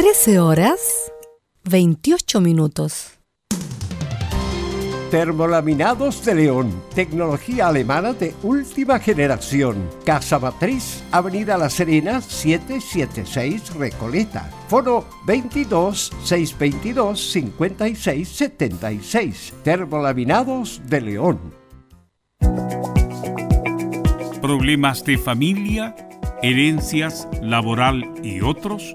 13 horas 28 minutos. Termolaminados de León, tecnología alemana de última generación. Casa Matriz, Avenida La Serena, 776 Recoleta. Foro 22 622 56 76. Termolaminados de León. ¿Problemas de familia, herencias, laboral y otros?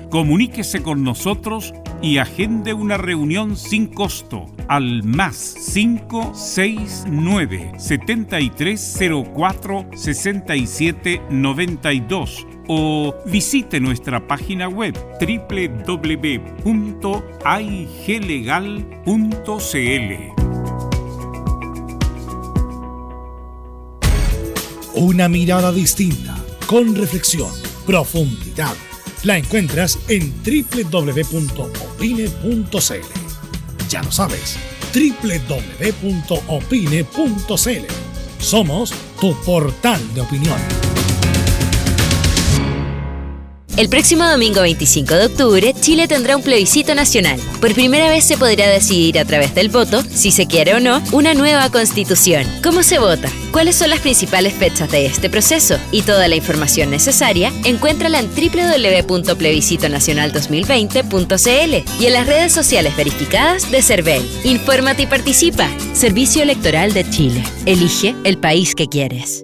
Comuníquese con nosotros y agende una reunión sin costo al más 569 7304 6792 o visite nuestra página web www.aiglegal.cl. Una mirada distinta, con reflexión, profundidad. La encuentras en www.opine.cl. Ya lo sabes, www.opine.cl. Somos tu portal de opinión. El próximo domingo 25 de octubre, Chile tendrá un plebiscito nacional. Por primera vez se podrá decidir a través del voto, si se quiere o no, una nueva constitución. ¿Cómo se vota? ¿Cuáles son las principales fechas de este proceso? Y toda la información necesaria, encuéntrala en www.plebiscitonacional2020.cl y en las redes sociales verificadas de CERVEL. Infórmate y participa. Servicio Electoral de Chile. Elige el país que quieres.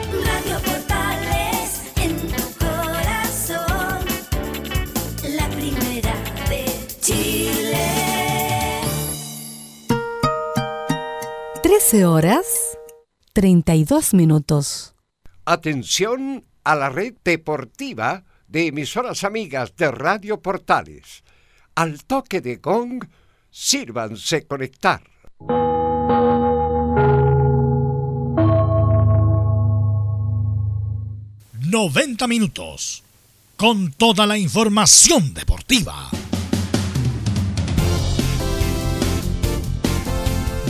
13 horas 32 minutos. Atención a la red deportiva de emisoras amigas de Radio Portales. Al toque de gong, sírvanse conectar. ¡90 minutos! Con toda la información deportiva.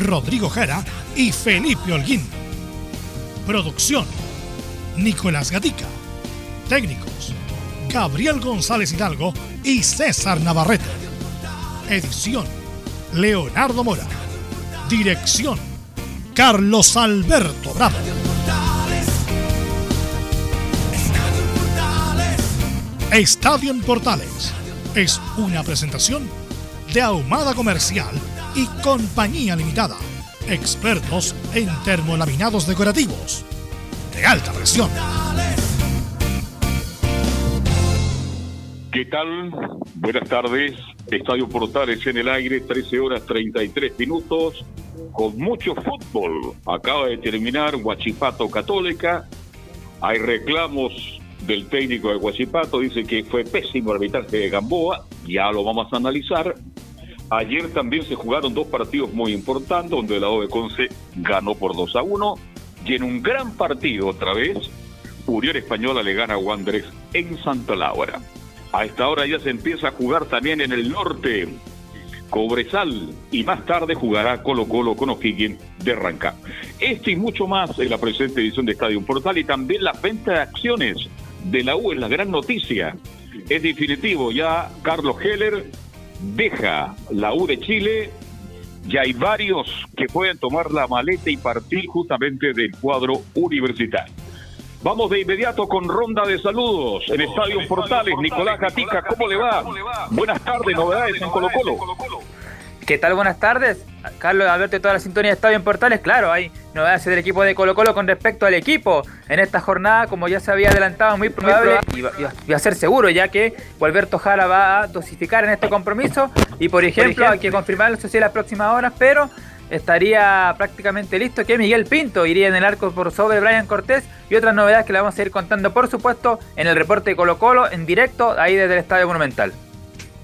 Rodrigo Jara y Felipe Holguín. Producción, Nicolás Gatica. Técnicos, Gabriel González Hidalgo y César Navarrete. Edición, Leonardo Mora. Dirección, Carlos Alberto Bravo. Estadio en Portales es una presentación de Ahumada Comercial y Compañía Limitada. Expertos en termolaminados decorativos de alta presión. ¿Qué tal? Buenas tardes. Estadio Portales en el aire, 13 horas 33 minutos, con mucho fútbol. Acaba de terminar Huachipato Católica. Hay reclamos del técnico de Huachipato, dice que fue pésimo el arbitraje de Gamboa, ya lo vamos a analizar. Ayer también se jugaron dos partidos muy importantes, donde la de Conce ganó por 2 a 1, y en un gran partido otra vez, Unión Española le gana a Wanderers en Santa Laura. A esta hora ya se empieza a jugar también en el norte. Cobresal y más tarde jugará Colo Colo con O'Higgins de Rancagua. Esto y mucho más en la presente edición de Estadio Portal y también la venta de acciones de la U es la gran noticia. Es definitivo, ya Carlos Heller deja la U de Chile. Ya hay varios que pueden tomar la maleta y partir justamente del cuadro universitario. Vamos de inmediato con ronda de saludos en Estadio Portales. Nicolás Gatica, ¿cómo le va? Buenas tardes, novedades en Colo Colo. ¿Qué tal? Buenas tardes. Carlos Alberto y toda la sintonía de Estadio en Portales. Claro, hay novedades del equipo de Colo Colo con respecto al equipo. En esta jornada, como ya se había adelantado, muy probable y va, y va a ser seguro, ya que Gualberto Jara va a dosificar en este compromiso. Y por ejemplo, hay que confirmarlo eso sí en las próximas horas, pero estaría prácticamente listo que Miguel Pinto iría en el arco por sobre Brian Cortés y otras novedades que le vamos a ir contando, por supuesto, en el reporte de Colo Colo, en directo, ahí desde el Estadio Monumental.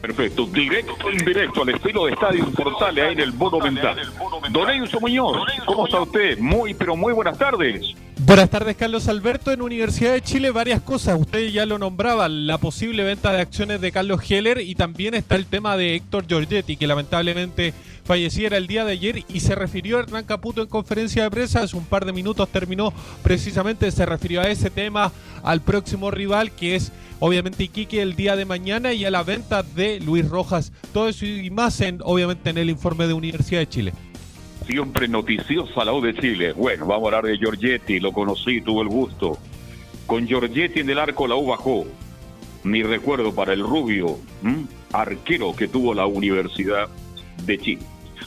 Perfecto, directo, indirecto, al estilo de Estadio Portales, ahí en el Monumental. Don Enzo Muñoz, ¿cómo está usted? Muy, pero muy buenas tardes. Buenas tardes, Carlos Alberto. En Universidad de Chile, varias cosas. Usted ya lo nombraba, la posible venta de acciones de Carlos Heller y también está el tema de Héctor Giorgetti, que lamentablemente falleciera el día de ayer y se refirió Hernán Caputo en conferencia de prensa. Hace un par de minutos terminó precisamente, se refirió a ese tema, al próximo rival que es obviamente Iquique el día de mañana y a la venta de Luis Rojas. Todo eso y más en, obviamente en el informe de Universidad de Chile. Siempre noticiosa la U de Chile. Bueno, vamos a hablar de Giorgetti, lo conocí, tuve el gusto. Con Giorgetti en el arco la U bajó. Mi recuerdo para el rubio, arquero que tuvo la Universidad de Chile.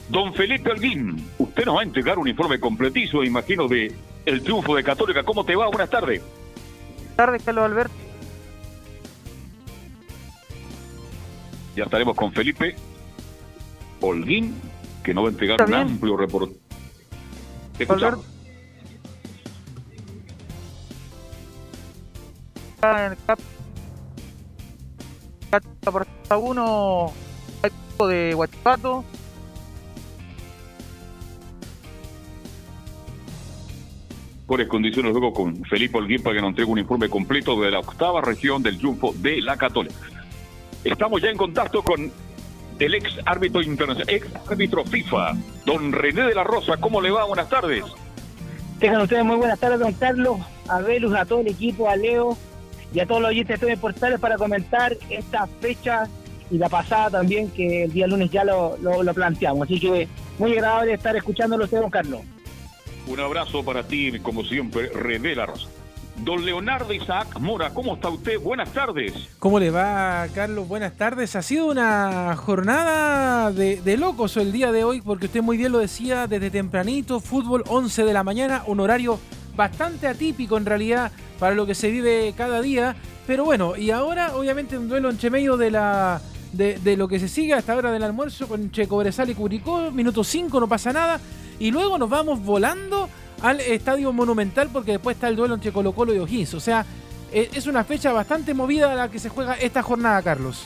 Don Felipe Alguín, usted nos va a entregar un informe completizo, imagino, de el triunfo de Católica. ¿Cómo te va? Buenas tardes. Buenas tardes, Carlos Alberto. Ya estaremos con Felipe Holguín, que nos va a entregar un amplio reporte. Te escuchamos. en el cap por 1 de Huachipato mejores condiciones luego con Felipe Holguín para que nos entregue un informe completo de la octava región del triunfo de la Católica. Estamos ya en contacto con el ex árbitro internacional, ex árbitro FIFA, don René de la Rosa. ¿Cómo le va? Buenas tardes. Tengan ustedes muy buenas tardes, don Carlos, a Velus, a todo el equipo, a Leo y a todos los oyentes de Portales para comentar esta fecha y la pasada también, que el día lunes ya lo, lo- lo planteamos. Así que muy agradable estar escuchándolo usted, don Carlos. Un abrazo para ti, como siempre, René la Rosa. Don Leonardo Isaac Mora, ¿cómo está usted? Buenas tardes. ¿Cómo le va, Carlos? Buenas tardes. Ha sido una jornada de, locos el día de hoy, porque usted muy bien lo decía, desde tempranito, fútbol 11 de la mañana, un horario bastante atípico en realidad para lo que se vive cada día. Pero bueno, y ahora obviamente un duelo entre medio de la... De, lo que se sigue hasta hora del almuerzo con Che Cobresal y Curicó, minuto 5, no pasa nada. Y luego nos vamos volando al Estadio Monumental porque después está el duelo entre Colo Colo y O'Higgins. O sea, eh, es una fecha bastante movida la que se juega esta jornada, Carlos.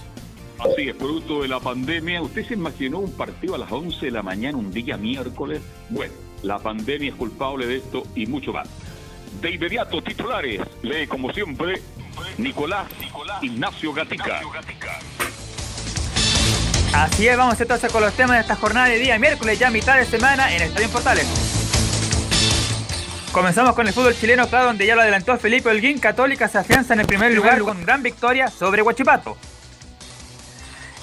Así es, producto de la pandemia. ¿Usted se imaginó un partido a las 11 de la mañana, un día miércoles? Bueno, la pandemia es culpable de esto y mucho más. De inmediato, titulares. Lee, como siempre, Nicolás Ignacio Gatica. Así es, vamos entonces con los temas de esta jornada de día miércoles, ya mitad de semana en Estadio Portales. Comenzamos con el fútbol chileno, claro, donde ya lo adelantó Felipe Holguín. Católica se afianza en el primer lugar con gran victoria sobre Huachipato.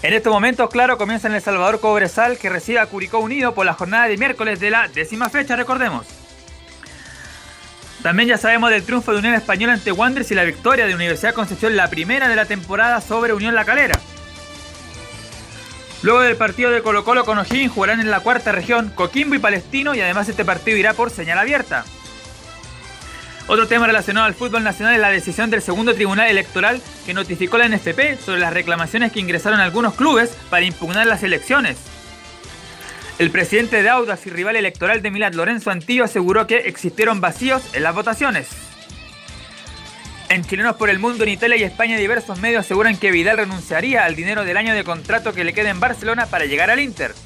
En estos momentos, claro, comienza en El Salvador Cobresal, que recibe a Curicó Unido por la jornada de miércoles de la décima fecha, recordemos. También ya sabemos del triunfo de Unión Española ante Wanderers y la victoria de Universidad Concepción, la primera de la temporada sobre Unión La Calera. Luego del partido de Colo Colo con O'Higgins jugarán en la cuarta región Coquimbo y Palestino y además este partido irá por señal abierta. Otro tema relacionado al fútbol nacional es la decisión del segundo tribunal electoral que notificó la NFP sobre las reclamaciones que ingresaron algunos clubes para impugnar las elecciones. El presidente de Audax y rival electoral de Milán, Lorenzo Antillo, aseguró que existieron vacíos en las votaciones. En Chilenos por el Mundo, en Italia y España, diversos medios aseguran que Vidal renunciaría al dinero del año de contrato que le queda en Barcelona para llegar al Inter.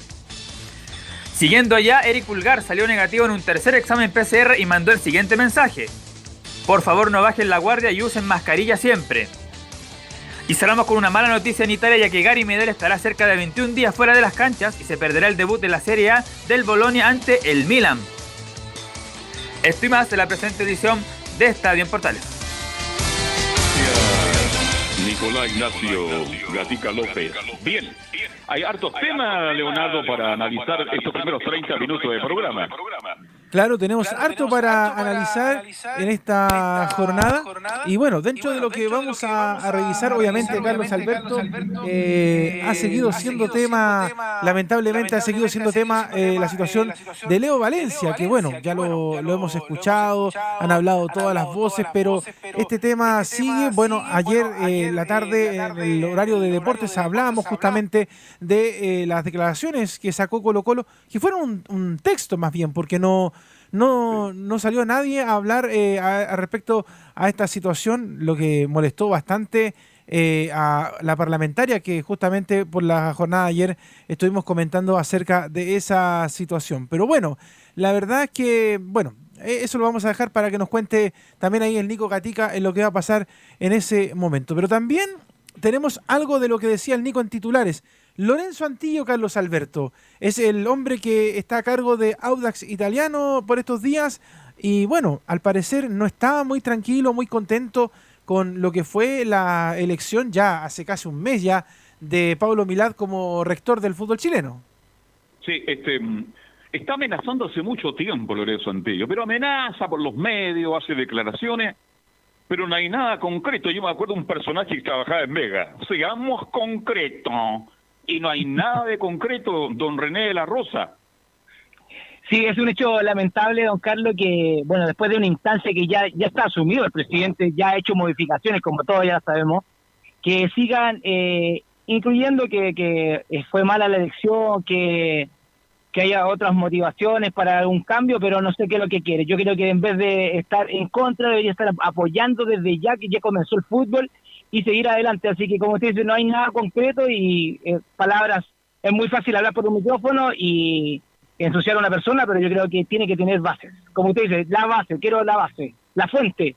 Siguiendo allá, Eric Pulgar salió negativo en un tercer examen PCR y mandó el siguiente mensaje. Por favor no bajen la guardia y usen mascarilla siempre. Y cerramos con una mala noticia en Italia ya que Gary Medel estará cerca de 21 días fuera de las canchas y se perderá el debut de la Serie A del Bolonia ante el Milan. Esto y más de la presente edición de Estadio en Portales. Nicolás Ignacio Gatica López. Bien, hay hartos temas, Leonardo, para analizar estos primeros 30 minutos de programa. Claro, tenemos harto para analizar en esta jornada. Y bueno, dentro de lo que vamos a, a revisar, obviamente, Carlos Alberto eh, ha seguido siendo tema, lamentablemente ha seguido siendo tema eh, la situación de Leo Valencia, que bueno, ya lo, lo hemos escuchado, han hablado todas las voces, pero este tema sigue. Bueno, ayer eh, la tarde, en el horario de deportes, hablábamos justamente de eh, las declaraciones que sacó Colo Colo, que fueron un texto más bien, porque no no, no salió nadie a hablar eh, a, a respecto a esta situación, lo que molestó bastante eh, a la parlamentaria que justamente por la jornada de ayer estuvimos comentando acerca de esa situación. Pero bueno, la verdad es que, bueno, eh, eso lo vamos a dejar para que nos cuente también ahí el Nico Gatica en lo que va a pasar en ese momento. Pero también tenemos algo de lo que decía el Nico en titulares. Lorenzo Antillo Carlos Alberto es el hombre que está a cargo de Audax Italiano por estos días y bueno, al parecer no estaba muy tranquilo, muy contento con lo que fue la elección ya hace casi un mes ya de Pablo Milad como rector del fútbol chileno. Sí, este, está amenazando hace mucho tiempo Lorenzo Antillo, pero amenaza por los medios, hace declaraciones, pero no hay nada concreto. Yo me acuerdo de un personaje que trabajaba en Vega, seamos concreto, y no hay nada de concreto, don René de la Rosa. Sí, es un hecho lamentable, don Carlos, que, bueno, después de una instancia que ya, ya está asumido, el presidente ya ha hecho modificaciones, como todos ya sabemos, que sigan eh, incluyendo que, que eh, fue mala la elección, que, que haya otras motivaciones para un cambio, pero no sé qué es lo que quiere. Yo creo que en vez de estar en contra, debería estar apoyando desde ya que ya comenzó el fútbol y seguir adelante. Así que, como usted dice, no hay nada concreto y eh, palabras, es muy fácil hablar por un micrófono y ensuciar a una persona, pero yo creo que tiene que tener bases. Como usted dice, la base, quiero la base, la fuente.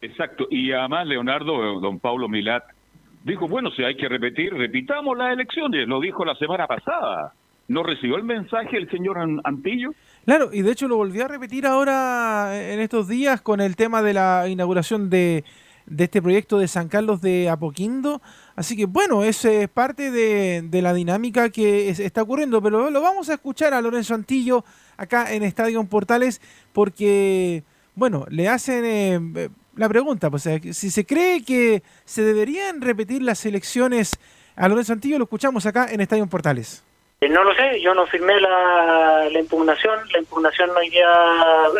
Exacto, y además Leonardo, don Pablo Milat, dijo, bueno, si hay que repetir, repitamos las elecciones, lo dijo la semana pasada. ¿No recibió el mensaje el señor An- Antillo? Claro, y de hecho lo volví a repetir ahora en estos días con el tema de la inauguración de, de este proyecto de San Carlos de Apoquindo. Así que bueno, es eh, parte de, la dinámica que es- está ocurriendo, pero lo vamos a escuchar a Lorenzo Antillo acá en Estadio Portales porque, bueno, le hacen eh, eh, la pregunta, pues eh, si se cree que se deberían repetir las elecciones a Lorenzo Antillo, lo escuchamos acá en Estadio Portales. No lo sé, yo no firmé la, impugnación. La impugnación día,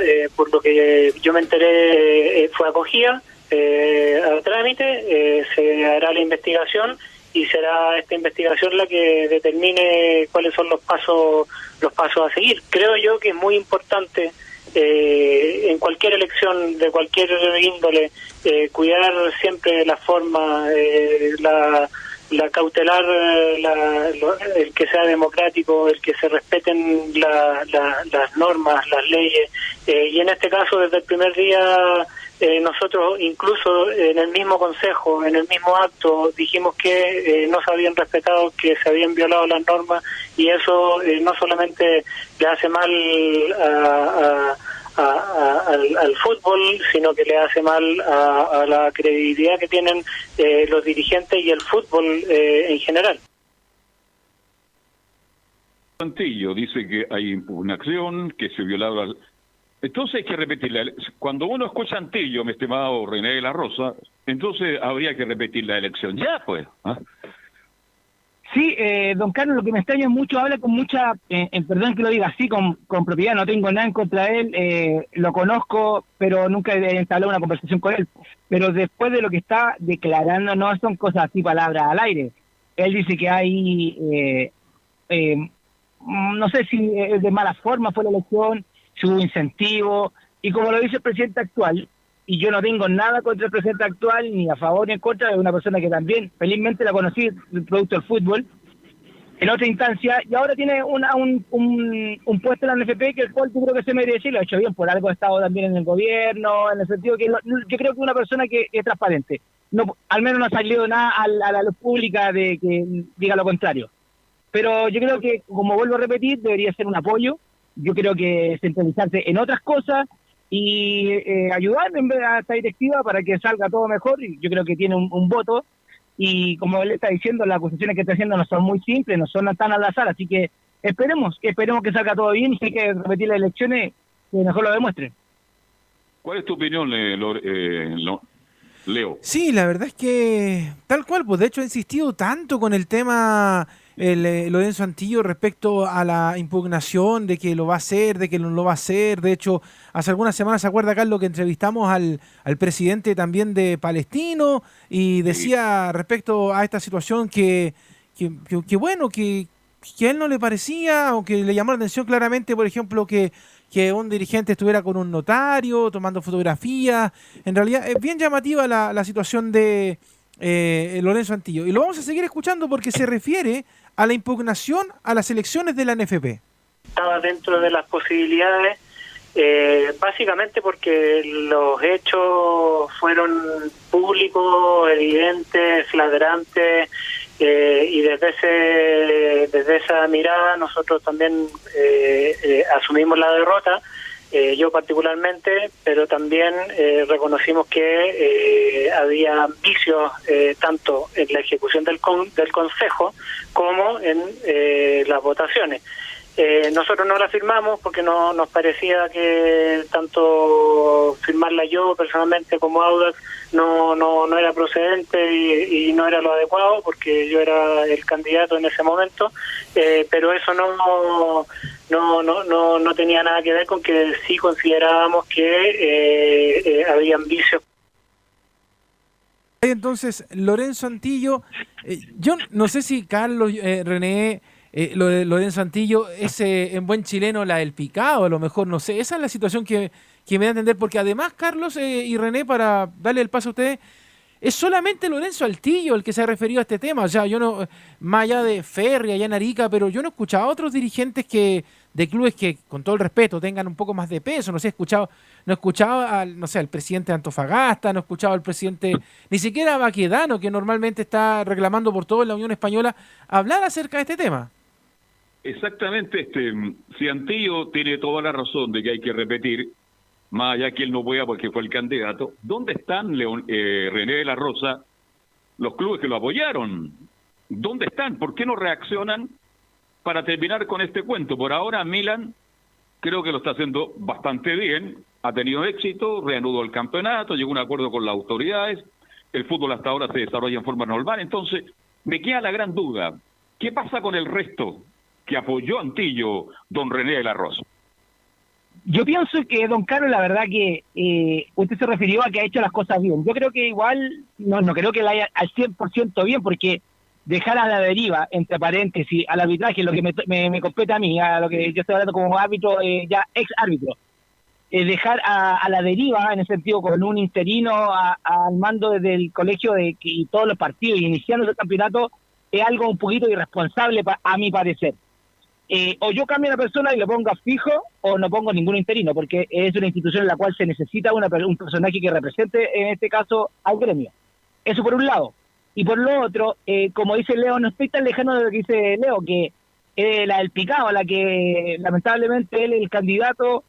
eh, por lo que yo me enteré, fue acogida eh, al trámite. eh, se hará la investigación y será esta investigación la que determine cuáles son los pasos los pasos a seguir. Creo yo que es muy importante eh, en cualquier elección de cualquier índole eh, cuidar siempre la forma, eh, la la cautelar, eh, la- lo- el que sea democrático, el que se respeten la- las normas, las leyes. eh, y en este caso, desde el primer día eh, nosotros incluso en el mismo consejo, en el mismo acto, dijimos que eh, no se habían respetado, que se habían violado las normas y eso eh, no solamente le hace mal a- al fútbol, sino que le hace mal a, a la credibilidad que tienen eh, los dirigentes y el fútbol eh, en general. Santillo dice que hay impugnación, que se violaba. Entonces hay que repetir. la ele- Cuando uno escucha Antillo, mi estimado René de la Rosa, entonces habría que repetir la elección. Ya, pues. ¿ah? Sí, eh, don Carlos, lo que me extraña mucho, habla con mucha, eh, eh, perdón que lo diga así, con, con propiedad, no tengo nada en contra de él, eh, lo conozco, pero nunca he entablado una conversación con él. Pero después de lo que está declarando, no son cosas así, palabras al aire. Él dice que hay, eh, no sé si de mala forma fue la elección, si hubo incentivo, y como lo dice el presidente actual, y yo no tengo nada contra el presidente actual, ni a favor ni en contra, de una persona que también, felizmente la conocí, producto del fútbol, en otra instancia, y ahora tiene una, un, un, un puesto en la NFP que el cual yo creo que se merece y lo ha hecho bien, por algo ha estado también en el gobierno, en el sentido que lo- yo creo que es una persona que es transparente. No, al menos no ha salido nada a a la luz pública de que diga lo contrario. Pero yo creo que, como vuelvo a repetir, debería ser un apoyo. Yo creo que centralizarse en otras cosas y eh, ayudar en vez a esta directiva para que salga todo mejor. Y yo creo que tiene un, un voto. Y como él está diciendo, las acusaciones que está haciendo no son muy simples, no son tan al azar. Así que esperemos, esperemos que salga todo bien y si hay que repetir las elecciones, que mejor lo demuestren. ¿Cuál es tu opinión, eh, Lore- eh, Lo- Leo? Sí, la verdad es que tal cual, pues de hecho ha insistido tanto con el tema el, eh, Lorenzo Antillo respecto a la impugnación de que lo va a hacer, de que no lo va a hacer. De hecho, hace algunas semanas se acuerda Carlos que entrevistamos al, al presidente también de Palestino y decía respecto a esta situación que, que, que- que bueno, que, que a él no le parecía o que le llamó la atención claramente, por ejemplo, que, que un dirigente estuviera con un notario tomando fotografías. En realidad es bien llamativa la, la situación de eh, Lorenzo Antillo. Y lo vamos a seguir escuchando porque se refiere a la impugnación a las elecciones de la NFP. estaba dentro de las posibilidades, eh, básicamente porque los hechos fueron públicos, evidentes, flagrantes, eh, y desde ese desde esa mirada nosotros también eh, eh, asumimos la derrota, eh, yo particularmente, pero también eh, reconocimos que eh, había eh, tanto en la ejecución del, con- del Consejo como en eh, las votaciones. Eh, nosotros no la firmamos porque no nos parecía que tanto firmarla yo personalmente como Audax no, no, no era procedente y, y no era lo adecuado porque yo era el candidato en ese momento, eh, pero eso no, no, no, no, no tenía nada que ver con que sí considerábamos que eh, eh, habían vicios Entonces, Lorenzo Antillo, eh, yo no sé si Carlos, eh, René, eh, Lorenzo Antillo es en buen chileno la del picado, a lo mejor, no sé. Esa es la situación que, que me da a entender, porque además, Carlos y René, para darle el paso a ustedes, es solamente Lorenzo Altillo el que se ha referido a este tema. O sea, yo no, más allá de Ferri, allá en Arica, pero yo no he a otros dirigentes que de clubes que, con todo el respeto, tengan un poco más de peso. No sé, he escuchado, no he escuchado al, no sé, presidente de Antofagasta, no he escuchado al presidente, ni siquiera a Baquedano, que normalmente está reclamando por todo en la Unión Española, hablar acerca de este tema. Exactamente, este, si Antillo tiene toda la razón de que hay que repetir, más allá que él no pueda porque fue el candidato, ¿dónde están León, eh, René de la Rosa, los clubes que lo apoyaron? ¿Dónde están? ¿Por qué no reaccionan para terminar con este cuento? Por ahora Milan creo que lo está haciendo bastante bien, ha tenido éxito, reanudó el campeonato, llegó a un acuerdo con las autoridades, el fútbol hasta ahora se desarrolla en forma normal, entonces me queda la gran duda, ¿qué pasa con el resto que apoyó Antillo, don René de la Rosa? Yo pienso que, don Carlos, la verdad que eh, usted se refirió a que ha hecho las cosas bien. Yo creo que igual, no, no creo que la haya al 100% bien, porque dejar a la deriva, entre paréntesis, al arbitraje, lo que me, me, compete a mí, a lo que yo estoy hablando como árbitro, eh, ya ex árbitro, eh, dejar a, a la deriva, en ese sentido, con un interino a- al mando desde el colegio de, y todos los partidos, y iniciando el campeonato, es algo un poquito irresponsable pa- a mi parecer. eh, o yo cambio a la persona y lo ponga fijo o no pongo ningún interino, porque es una institución en la cual se necesita una, un personaje que represente, en este caso, al gremio. Eso por un lado. Y por lo otro, eh, como dice Leo, no estoy tan lejano de lo que dice Leo, que eh, la del picado, la que lamentablemente él, el candidato,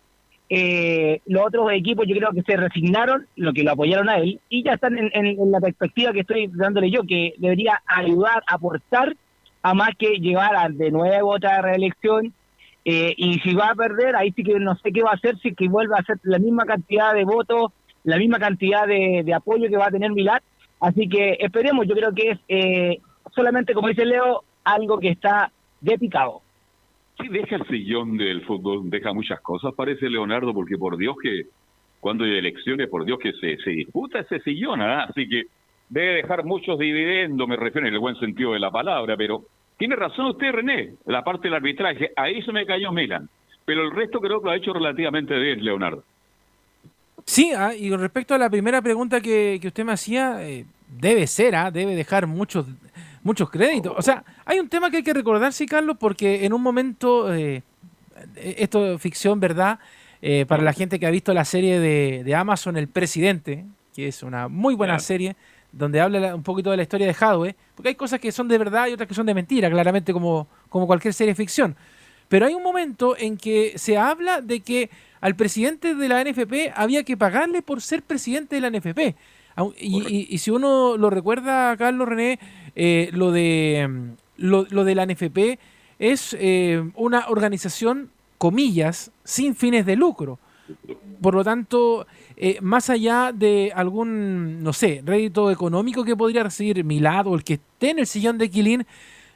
eh, los otros equipos yo creo que se resignaron, lo que lo apoyaron a él, y ya están en, en- la perspectiva que estoy dándole yo, que debería ayudar, aportar, a más que llevar a de nuevo otra reelección. eh, y si va a perder, ahí sí que no sé qué va a hacer, si que vuelva a hacer la misma cantidad de votos, la misma cantidad de, de apoyo que va a tener Milán. Así que esperemos, yo creo que es eh, solamente, como dice Leo, algo que está de picado. Sí, deja el sillón del fútbol, deja muchas cosas, parece Leonardo, porque por Dios que cuando hay elecciones, por Dios que se, se disputa ese sillón, ¿ah? así que debe dejar muchos dividendos, me refiero en el buen sentido de la palabra, pero tiene razón usted, René, la parte del arbitraje, ahí se me cayó Milan, pero el resto creo que lo ha hecho relativamente bien, Leonardo. Sí, ah, y respecto a la primera pregunta que, que usted me hacía, eh, debe ser, ah, debe dejar muchos muchos créditos. O sea, hay un tema que hay que recordar, sí, Carlos, porque en un momento, eh, esto es ficción, ¿verdad? Eh, para la gente que ha visto la serie de, de Amazon, El Presidente, que es una muy buena Claro. serie, donde habla la- un poquito de la historia de Hadwe, porque hay cosas que son de verdad y otras que son de mentira, claramente como, como cualquier serie de ficción. Pero hay un momento en que se habla de que al presidente de la NFP había que pagarle por ser presidente de la NFP. Au- Y, y- y si uno lo recuerda, Carlos René, eh, lo, de, mm, lo, lo de la NFP es eh, una organización, comillas, sin fines de lucro. Por lo tanto, eh, más allá de algún, no sé, rédito económico que podría recibir Milad o el que esté en el sillón de Quilín,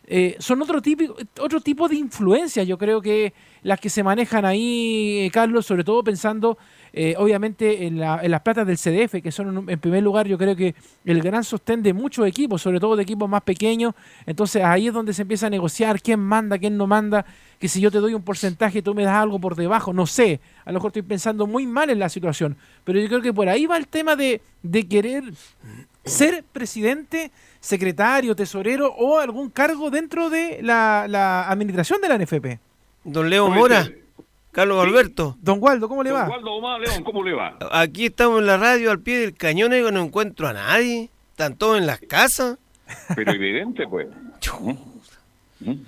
eh, son otro, típico, otro tipo de influencias, yo creo que las que se manejan ahí, eh, Carlos, sobre todo pensando eh, obviamente en, la- en las platas del CDF, que son en, primer lugar yo creo que el gran sostén de muchos equipos, sobre todo de equipos más pequeños, entonces ahí es donde se empieza a negociar quién manda, quién no manda, que si yo te doy un porcentaje tú me das algo por debajo, no sé, a lo mejor estoy pensando muy mal en la situación, pero yo creo que por ahí va el tema de, de querer ser presidente, secretario, tesorero o algún cargo dentro de la, la administración de la NFP. Don Leo Mora, Carlos Alberto. Don Waldo, ¿cómo le va? Waldo Omar, León, ¿cómo le va? Aquí estamos en la radio al pie del cañón y no encuentro a nadie. Están todos en las casas. Pero evidente, pues.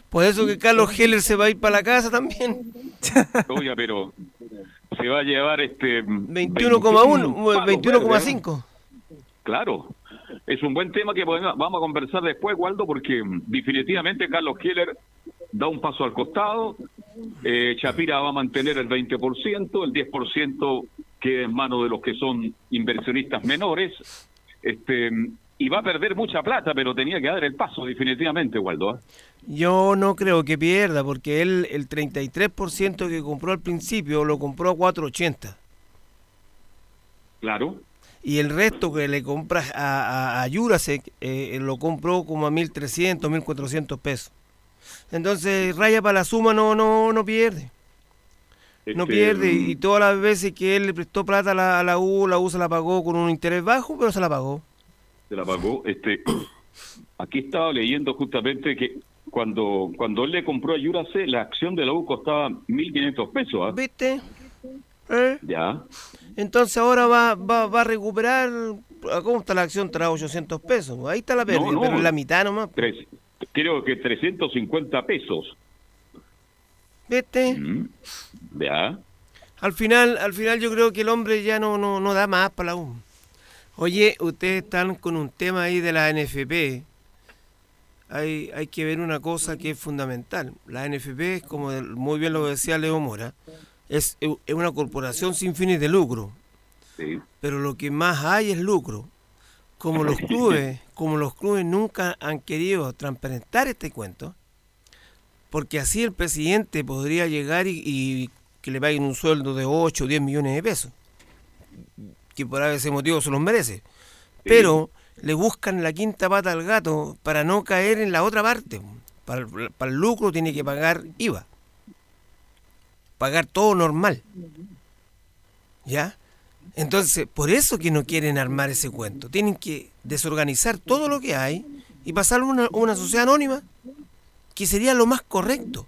Por eso que Carlos Heller se va a ir para la casa también. Oiga, pero se va a llevar este... 21,1, 21,5. Claro. Es un buen tema que podemos- vamos a conversar después, Waldo, porque mm, definitivamente Carlos Keller da un paso al costado. Eh, Chapira va a mantener el 20%, el 10% queda en manos de los que son inversionistas menores. Este, y va a perder mucha plata, pero tenía que dar el paso, definitivamente, Waldo. ¿ah? Yo no creo que pierda, porque él el 33% que compró al principio lo compró a 4.80. Claro. Y el resto que le compra a, a, a Jurasek eh, lo compró como a 1.300, 1.400 pesos. Entonces, raya para la suma no, no, no pierde. No pierde. Y todas las veces que él le prestó plata a la, a la U, la U se la pagó con un interés bajo, pero se la pagó. se la pagó. Este, aquí estaba leyendo justamente que cuando cuando él le compró a Yurase, la acción de la U costaba 1.500 pesos. ¿ah? ¿Viste? ¿Eh? Ya. Entonces ahora va, va, va a recuperar. ¿Cómo está la acción? Trae 800 pesos. Ahí está la pérdida, no. pero en la mitad nomás. Tres, creo que 350 pesos. ¿Viste? Mm, Ya. Al final, al final yo creo que el hombre ya no, no, no da más para la U. Oye, ustedes están con un tema ahí de la NFP. Hay, hay que ver una cosa que es fundamental. La NFP, como del- muy bien lo decía Leo Mora, es, es una corporación sin fines de lucro. Sí. Pero lo que más hay es lucro. Como los clubes, como los clubes nunca han querido transparentar este cuento, porque así el presidente podría llegar y, y que le paguen un sueldo de 8 o 10 millones de pesos, que por ese motivo se los merece. Pero le buscan la quinta pata al gato para no caer en la otra parte. Para, para el lucro tiene que pagar IVA. Pagar todo normal. ¿Ya? Entonces, por eso que no quieren armar ese cuento. Tienen que desorganizar todo lo que hay y pasarlo a una, una sociedad anónima, que sería lo más correcto.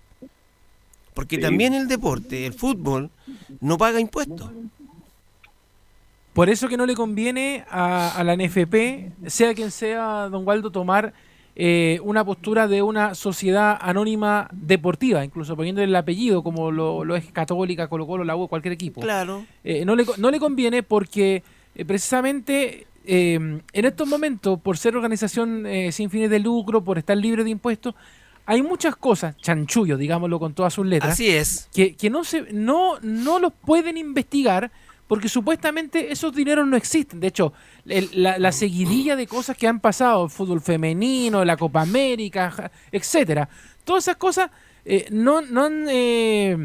Porque Sí. también el deporte, el fútbol, no paga impuestos. Por eso que no le conviene a, a la NFP, sea quien sea, don Waldo, tomar eh, una postura de una sociedad anónima deportiva, incluso poniéndole el apellido, como lo, lo es Católica, Colo Colo, la U, cualquier equipo. Claro. Eh, no, le, no le conviene porque eh, precisamente eh, en estos momentos, por ser organización eh, sin fines de lucro, por estar libre de impuestos, hay muchas cosas, chanchullos, digámoslo con todas sus letras, Así es. que, que no, se, no, no los pueden investigar porque supuestamente esos dineros no existen. De hecho, el- la, la seguidilla de cosas que han pasado, el fútbol femenino, la Copa América, etcétera, todas esas cosas eh, no, no han, eh,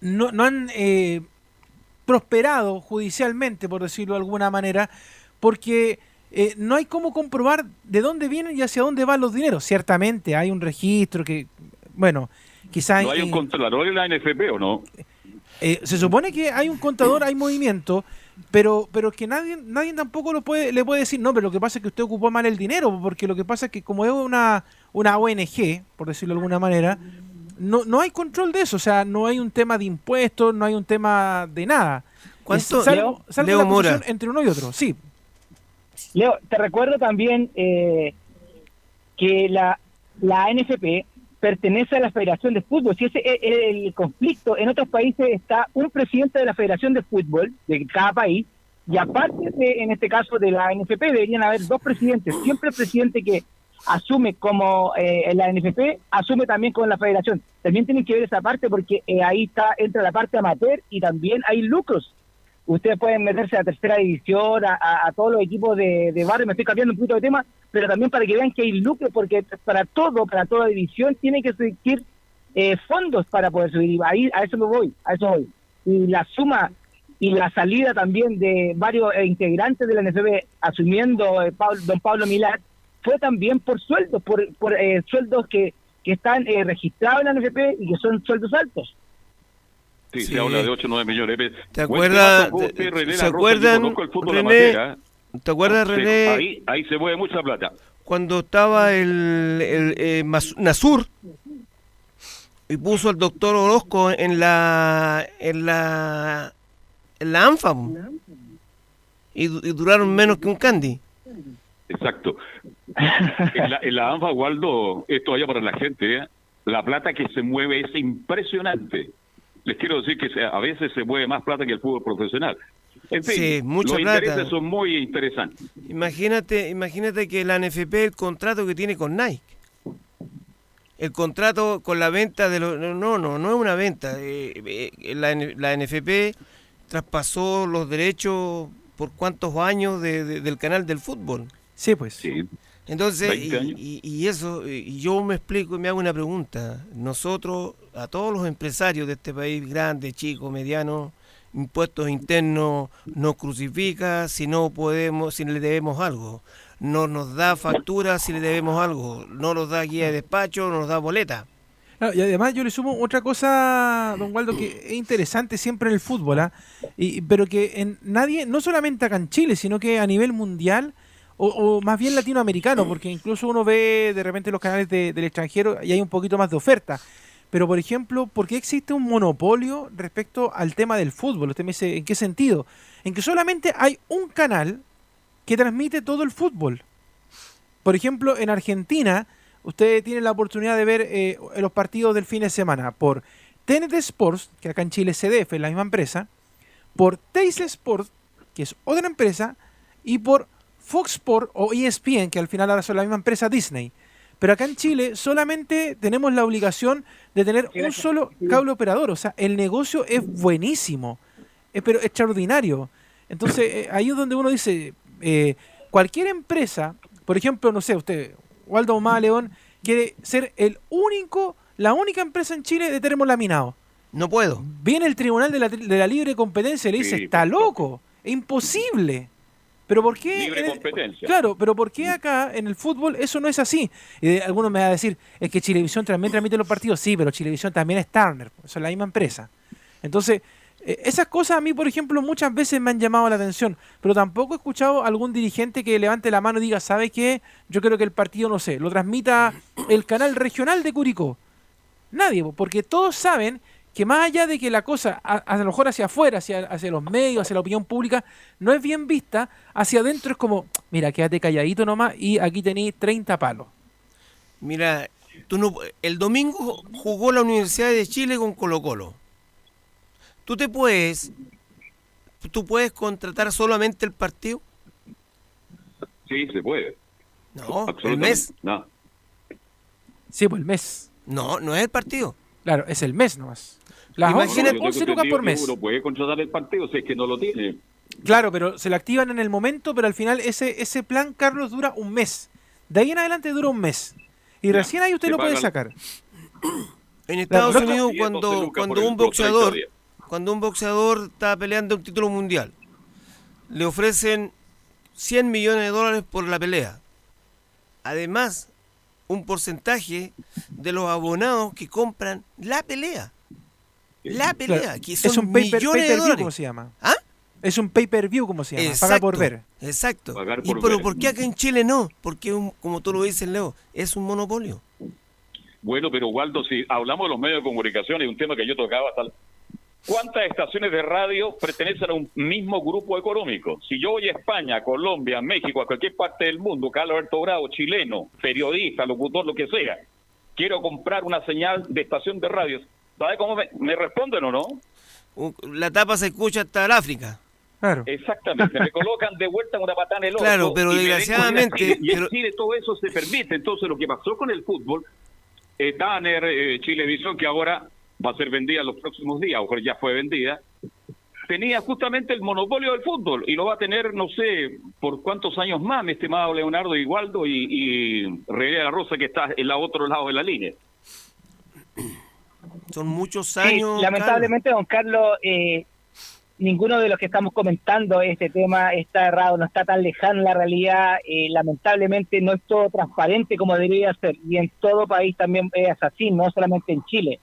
no, no han eh, prosperado judicialmente, por decirlo de alguna manera, porque eh, no hay cómo comprobar de dónde vienen y hacia dónde van los dineros. Ciertamente hay un registro que, bueno, quizás... ¿No hay un controlador en la NFP o no? Eh, se supone que hay un contador, hay movimiento, pero pero que nadie nadie tampoco lo puede le puede decir, no, pero lo que pasa es que usted ocupó mal el dinero, porque lo que pasa es que como es una, una ONG, por decirlo de alguna manera, no, no hay control de eso, o sea, no hay un tema de impuestos, no hay un tema de nada. ¿Cuánto- Es salvo- Leo- salvo Leo la Mora. posición entre uno y otro, sí. Leo, te recuerdo también eh, que la, la NFP pertenece a la Federación de Fútbol. Si ese es el conflicto, en otros países está un presidente de la Federación de Fútbol de cada país, y aparte, de, en este caso de la NFP, deberían haber dos presidentes. Siempre el presidente que asume como eh, la NFP, asume también con la Federación. También tienen que ver esa parte porque eh, ahí está entra la parte amateur y también hay lucros ustedes pueden meterse a tercera división, a, a- todos los equipos de, de barrio, me estoy cambiando un poquito de tema, pero también para que vean que hay lucro, porque para todo, para toda división, tiene que existir eh, fondos para poder subir. Y ahí, a eso me voy, a eso voy. Y la suma y la salida también de varios eh, integrantes de la NFB asumiendo eh, Pablo- don Pablo Milán fue también por sueldos, por, por eh, sueldos que, que están eh, registrados en la NFP y que son sueldos altos. Sí, Sí. se habla de 8 o 9 millones. ¿Te acuerdas? ¿Se acuerdan, conozco el fútbol René? ¿Te acuerdas, René, Ahí, ahí se mueve mucha plata. cuando estaba el, el eh, Nasur y puso al doctor Orozco en la en la en la ANFAM y, du- y duraron menos que un candy. Exacto. En la, en la ANFA, Waldo, esto vaya para la gente, ¿eh? la plata que se mueve es impresionante. Les quiero decir que se- a veces se mueve más plata que el fútbol profesional. En fin, Sí, mucha los plata. intereses son muy interesantes. Imagínate, imagínate que la NFP el contrato que tiene con Nike. El contrato con la venta de los no no no, no es una venta. eh, eh, la, N- la NFP traspasó los derechos por cuántos años de- de- del canal del fútbol. Sí, pues. Sí. Entonces, 20 y, años. y- y eso, y yo me explico y me hago una pregunta. Nosotros, a todos los empresarios de este país, grandes, chicos, medianos, impuestos internos, nos crucifica si no podemos, si le debemos algo. No nos da factura si le debemos algo. No nos da guía de despacho, no nos da boleta. Y además yo le sumo otra cosa, don Waldo, que es interesante siempre en el fútbol, ¿ah? y, pero que en nadie, no solamente acá en Chile, sino que a nivel mundial, o, o más bien latinoamericano, porque incluso uno ve de repente los canales de- del extranjero y hay un poquito más de oferta. Pero, por ejemplo, ¿por qué existe un monopolio respecto al tema del fútbol? Usted me dice, ¿en qué sentido? En que solamente hay un canal que transmite todo el fútbol. Por ejemplo, en Argentina, usted tiene la oportunidad de ver eh, los partidos del fin de semana por TNT Sports, que acá en Chile es CDF, la misma empresa, por Teis Sports, que es otra empresa, y por Fox Sport o ESPN, que al final ahora son la misma empresa Disney. Pero acá en Chile solamente tenemos la obligación de tener un solo cable operador. O sea, el negocio es buenísimo, es pero extraordinario. Entonces, eh, ahí es donde uno dice, eh, cualquier empresa, por ejemplo, no sé, usted, Waldo Omar León, quiere ser el único, la única empresa en Chile de termo laminado. No puedo. Viene el Tribunal de la, de la Libre Competencia y le dice, Sí, está loco, es imposible. Pero ¿por qué? Libre el- competencia. Claro, pero ¿por qué acá en el fútbol eso no es así? De- algunos me van a decir, es que Chilevisión también transmite los partidos. Sí, pero Chilevisión también es Turner, son la misma empresa. Entonces, eh, esas cosas a mí, por ejemplo, muchas veces me han llamado la atención, pero tampoco he escuchado algún dirigente que levante la mano y diga, ¿sabe qué? Yo creo que el partido, no sé, lo transmita el canal regional de Curicó. Nadie, po, porque todos saben que más allá de que la cosa, a, a lo mejor hacia afuera, hacia, hacia los medios, hacia la opinión pública, no es bien vista, hacia adentro es como, mira, quédate calladito nomás y aquí tenéis 30 palos. Mira, tú no, el domingo jugó la Universidad de Chile con Colo Colo. Tú te puedes, tú puedes contratar solamente el partido. Sí, se puede. No, el mes. No. Sí, pues el mes. No, no es el partido. Claro, es el mes nomás. Las Imagínate- 11, 11 lucas por mes. Uno puede contratar el partido si es que no lo tiene. Claro, pero se lo activan en el momento, pero al final ese, ese plan, Carlos, dura un mes. De ahí en adelante dura un mes. Y recién ahí usted lo puede sacar. En Estados Unidos, 10, 12 cuando, cuando un boxeador, cuando un boxeador está peleando un título mundial, le ofrecen 100 millones de dólares por la pelea. Además, un porcentaje de los abonados que compran la pelea. La pelea, Claro, que son es un pay per, millones de view como se llama. ¿Ah? Es un pay-per-view, como se llama. Paga por ver. Exacto. ¿Y pero ver. por qué acá en Chile no? Porque, un- como tú lo dices, Leo, es un monopolio. Bueno, pero Waldo, si hablamos de los medios de comunicación, es un tema que yo tocaba hasta... ¿Cuántas estaciones de radio pertenecen a un mismo grupo económico? Si yo voy a España, Colombia, México, a cualquier parte del mundo, Carlos Alberto Bravo, chileno, periodista, locutor, lo que sea, quiero comprar una señal de estación de radio, ¿sabe cómo me, me responden o no? La tapa se escucha hasta el África. Claro. Exactamente, me colocan de vuelta en una patada en el ojo. Claro, pero y desgraciadamente- Y en pero- Chile todo eso se permite. Entonces, lo que pasó con el fútbol, eh, Tanner, eh, Chilevisión, que ahora va a ser vendida en los próximos días, o ya fue vendida, tenía justamente el monopolio del fútbol y lo va a tener, no sé, por cuántos años más, mi estimado Leonardo Igualdo y, y René de la Rosa, que está en el otro lado de la línea. Son muchos Sí, años. lamentablemente, don Carlos, eh, ninguno de los que estamos comentando este tema está errado, no está tan lejano en la realidad. eh, lamentablemente no es todo transparente como debería ser. Y en todo país también es así, no solamente en Chile.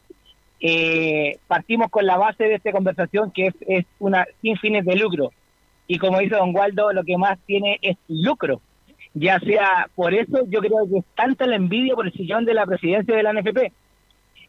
Eh, partimos con la base de esta conversación que es, es una sin fines de lucro. Y como dice don Waldo, lo que más tiene es lucro. Ya sea por eso, yo creo que es tanta la envidia por el sillón de la presidencia de la NFP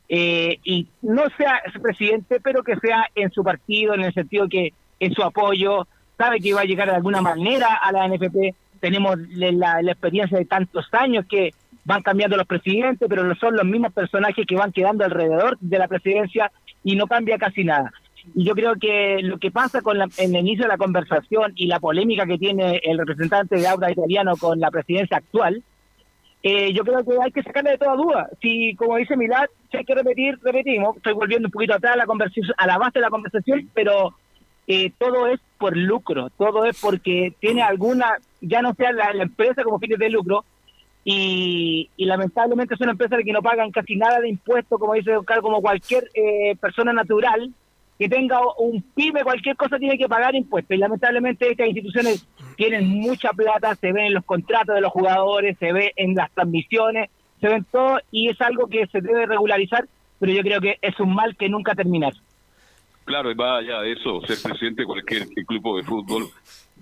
eh, y no sea ese presidente, pero que sea en su partido, en el sentido que en su apoyo, sabe que va a llegar de alguna manera a la NFP. Tenemos la, la experiencia de tantos años que van cambiando los presidentes, pero son los mismos personajes que van quedando alrededor de la presidencia y no cambia casi nada. Y yo creo que lo que pasa con la- en el inicio de la conversación y la polémica que tiene el representante de Aura Italiano con la presidencia actual, eh, yo creo que hay que sacarle de toda duda. Si, como dice Milad, si hay que repetir, repetimos. Estoy volviendo un poquito atrás a la conversación, a la base de la conversación, pero eh, todo es por lucro, todo es porque tiene alguna, ya no sea la, la empresa como fines de lucro, y, y lamentablemente son empresas que no pagan casi nada de impuestos, como dice Carlos, como cualquier eh, persona natural que tenga un pyme, cualquier cosa tiene que pagar impuestos. Y lamentablemente estas instituciones tienen mucha plata, se ven en los contratos de los jugadores, se ve en las transmisiones, se ven todo y es algo que se debe regularizar, pero yo creo que es un mal que nunca terminar. Claro, y va allá de eso, ser presidente de cualquier club de fútbol.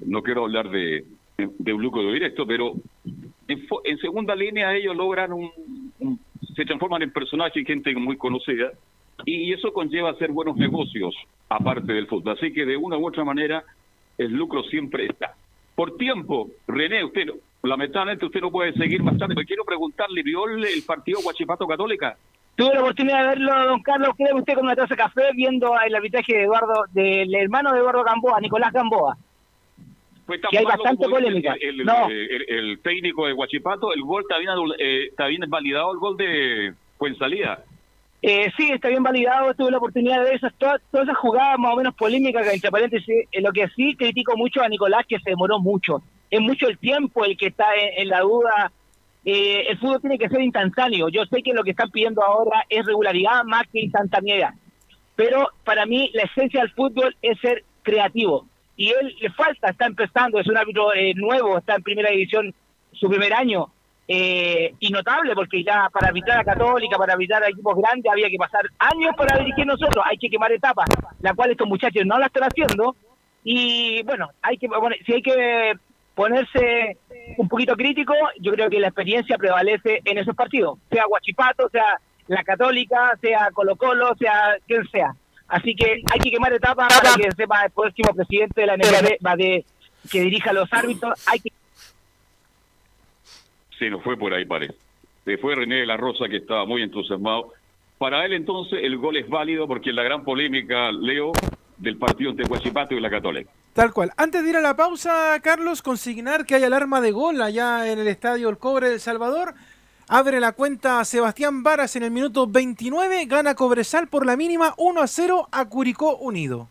No quiero hablar de, de un lucro directo, pero en, en segunda línea ellos logran un, un- se transforman en personajes y gente muy conocida, y eso conlleva hacer buenos negocios aparte del fútbol. Así que de una u otra manera el lucro siempre está. Por tiempo, René, usted lamentablemente usted no puede seguir más tarde, pero quiero preguntarle, ¿vio el, partido Guachipato Católica? Tuve la oportunidad de verlo, don Carlos, quédeme usted con una taza de café viendo el arbitraje de Eduardo, del hermano de Eduardo Gamboa, Nicolás Gamboa. Tan Que hay bastante polémica. El, el- No. el- el técnico de Guachipato, el gol está bien, eh, está bien validado el gol de Fuensalida. Eh, sí, está bien validado, tuve la oportunidad de ver esas, todas, todas esas jugadas más o menos polémicas, que entre paréntesis, eh, lo que sí critico mucho a Nicolás, que se demoró mucho. Es mucho el tiempo el que está en, la duda. Eh, el fútbol tiene que ser instantáneo. Yo sé que lo que están pidiendo ahora es regularidad más que instantaneidad. Pero para mí la esencia del fútbol es ser creativo. Y él le falta, está empezando, es un árbitro eh, nuevo, está en primera división su primer año. Eh, y notable porque ya para arbitrar a Católica, para arbitrar a equipos grandes había que pasar años para dirigir nosotros, hay que quemar etapas, la cual estos muchachos no la están haciendo y bueno, hay que bueno, si hay que ponerse un poquito crítico, yo creo que la experiencia prevalece en esos partidos, sea Guachipato, sea la Católica, sea Colo Colo, sea quien sea. Así que hay que quemar etapas para que sepa el próximo presidente de la NFP va de, que dirija a los árbitros. Hay que Se nos fue por ahí, parece. Se fue René de la Rosa, que estaba muy entusiasmado. Para él, entonces, el gol es válido porque la gran polémica, Leo, del partido entre Huachipato y la Católica. Tal cual. Antes de ir a la pausa, Carlos, consignar que hay alarma de gol allá en el estadio El Cobre del Salvador. Abre la cuenta Sebastián Varas en el minuto 29, gana Cobresal por la mínima 1 a 0 a Curicó Unido.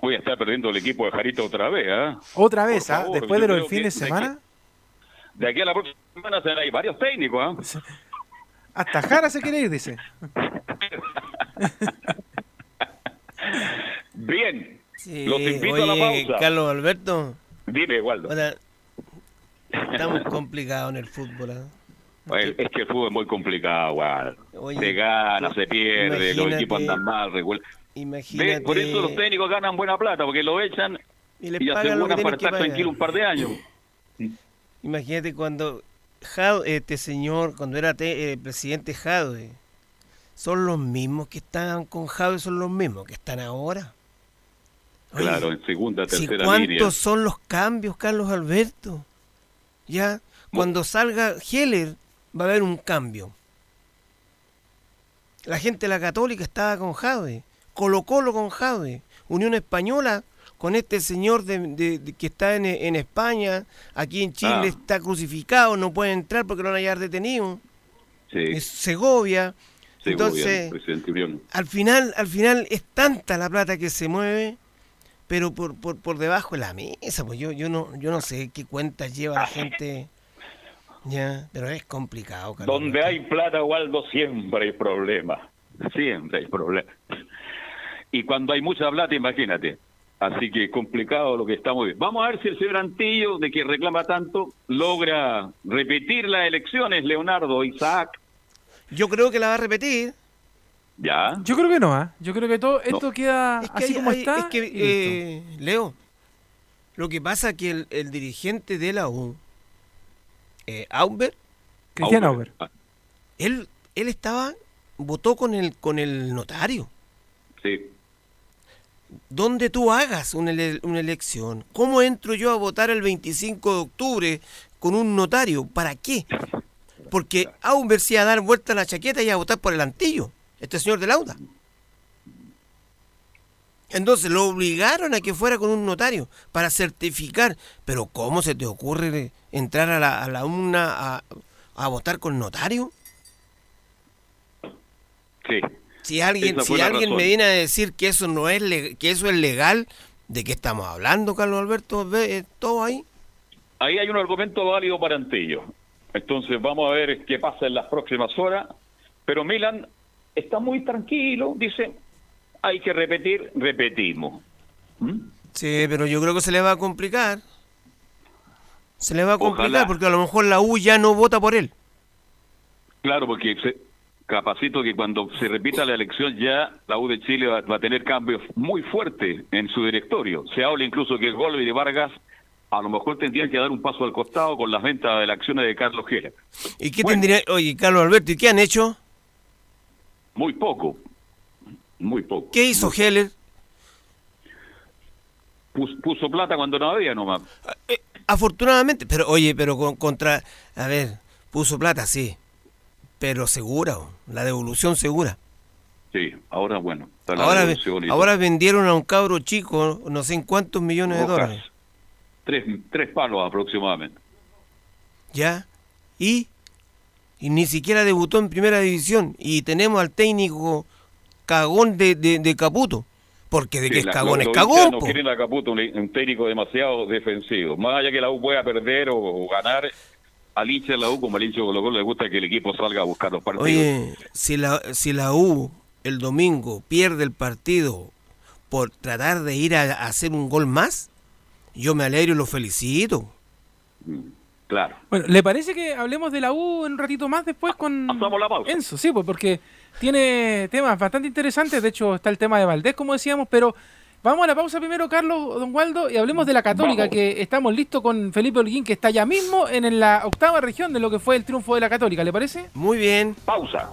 Voy a estar perdiendo el equipo de Jarito otra vez, ¿ah? Otra vez, ¿ah? favor, después de lo creo del fin que de semana. De aquí a la próxima semana serán ahí varios técnicos, ¿ah? Hasta Jara se quiere ir, dice. Bien, Sí, los invito a la oye, pausa. Carlos Alberto. Dime, Waldo. ahora, estamos complicados en el fútbol. Pues, es que el fútbol es muy complicado, Waldo. Oye, se gana, se pierde, los equipos andan mal. Imagínate. Ve, Por eso los técnicos ganan buena plata, porque lo echan Y les y aseguran para estar tranquilo un par de años. Imagínate cuando este señor, cuando era te- eh, presidente Jadwe, son los mismos que estaban con Jadwe, son los mismos que están ahora. Oye, Claro, en segunda, si tercera ¿Cuántos línea. son los cambios, Carlos Alberto? Ya, cuando salga Heller va a haber un cambio. La gente de la Católica estaba con Jadwe, Colo Colo con Jadwe, Unión Española con este señor de, de- de- que está en, en España, aquí en Chile Ah. está crucificado, no puede entrar porque lo van a detenido. Sí, Es Segovia. Segovia, Entonces, al final, al final es tanta la plata que se mueve, pero por, por, por debajo de la mesa, pues yo, yo no, yo no sé qué cuentas lleva la gente. Ya, pero es complicado, Carlos. Donde hay plata, Waldo, siempre hay problemas. Siempre hay problemas. Y cuando hay mucha plata, imagínate. Así que complicado lo que estamos viendo. Vamos a ver si el señor Antillo, de que reclama tanto, logra repetir las elecciones, Leonardo, Isaac. Yo creo que la va a repetir. Ya. Yo creo que no, ¿ah? Yo creo que todo esto queda Es que así hay- como hay- está. es que, eh, Leo, lo que pasa es que el, el dirigente de la U, eh, Aubert, Cristian Auber. él, él estaba, votó con el, con el notario. Sí. donde tú hagas una, ele- una elección, ¿cómo entro yo a votar el 25 de octubre con un notario? ¿Para qué? Porque Auber se iba a dar vuelta a la chaqueta y a votar por el antillo, este señor de Lauda. Entonces lo obligaron a que fuera con un notario para certificar. Pero ¿cómo se te ocurre entrar a la, a la UNA a, a votar con notario? Sí. Si alguien, si alguien razón. me viene a decir que eso no es que eso es legal, ¿de qué estamos hablando, Carlos Alberto? ¿Ve eh, todo ahí? Ahí hay un argumento válido para Antillo. Entonces vamos a ver qué pasa en las próximas horas. Pero Milan está muy tranquilo, dice, hay que repetir, repetimos. ¿Mm? Sí, pero yo creo que se le va a complicar. Se le va a complicar Ojalá. porque a lo mejor la U ya no vota por él. Claro, porque se, capacito que cuando se repita la elección ya la U de Chile va, va a tener cambios muy fuertes en su directorio. Se habla incluso que Golbe de Vargas a lo mejor tendrían que dar un paso al costado con las ventas de las acciones de Carlos Gera. ¿Y qué tendría, oye, Carlos Alberto, ¿y qué han hecho? Muy poco, muy poco. ¿Qué hizo Heller? Pus- puso plata cuando no había nomás. Afortunadamente, pero oye, pero con, contra, a ver, puso plata, sí, pero segura, o, la devolución segura. Sí, ahora bueno. está la Ahora, ahora vendieron a un cabro chico, no sé en cuántos millones de dólares. tres, tres palos aproximadamente. ¿Ya? ¿Y? Y ni siquiera debutó en primera división. Y tenemos al técnico cagón de, de, de Caputo. Porque de Sí, que es cagón es cagón, No quieren a Caputo, un, un técnico demasiado defensivo. Más allá que la U pueda perder o, o ganar, al hincha de la U, como al hincha de Colo Colo, le gusta que el equipo salga a buscar los partidos. Oye, si la, si la U el domingo pierde el partido por tratar de ir a, a hacer un gol más, yo me alegro y lo felicito. Claro. Bueno, ¿le parece que hablemos de la U un ratito más después ah, con la pausa. Enzo? Sí, pues porque tiene temas bastante interesantes. De hecho, está el tema de Valdés, como decíamos, pero vamos a la pausa primero, Carlos, Don Waldo, y hablemos de la Católica, que estamos listos con Felipe Holguín, que está ya mismo en la octava región de lo que fue el triunfo de la Católica. ¿Le parece? Muy bien. Pausa.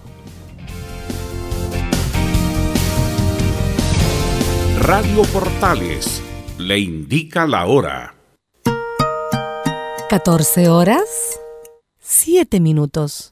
Radio Portales le indica la hora. 14 horas, 7 minutos.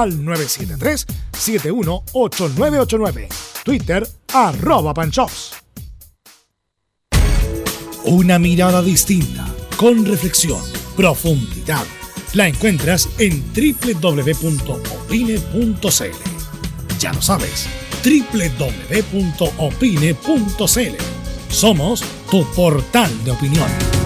al 973-718989. Twitter arroba panchops. Una mirada distinta, con reflexión, profundidad. La encuentras en www.opine.cl. Ya lo sabes, www.opine.cl. Somos tu portal de opinión.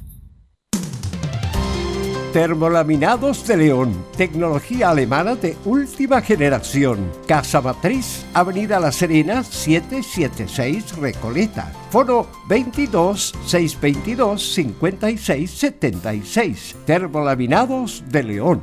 Termolaminados de León, tecnología alemana de última generación. Casa Matriz, Avenida La Serena, 776 Recoleta. Foro 22 622 56 76. Termolaminados de León.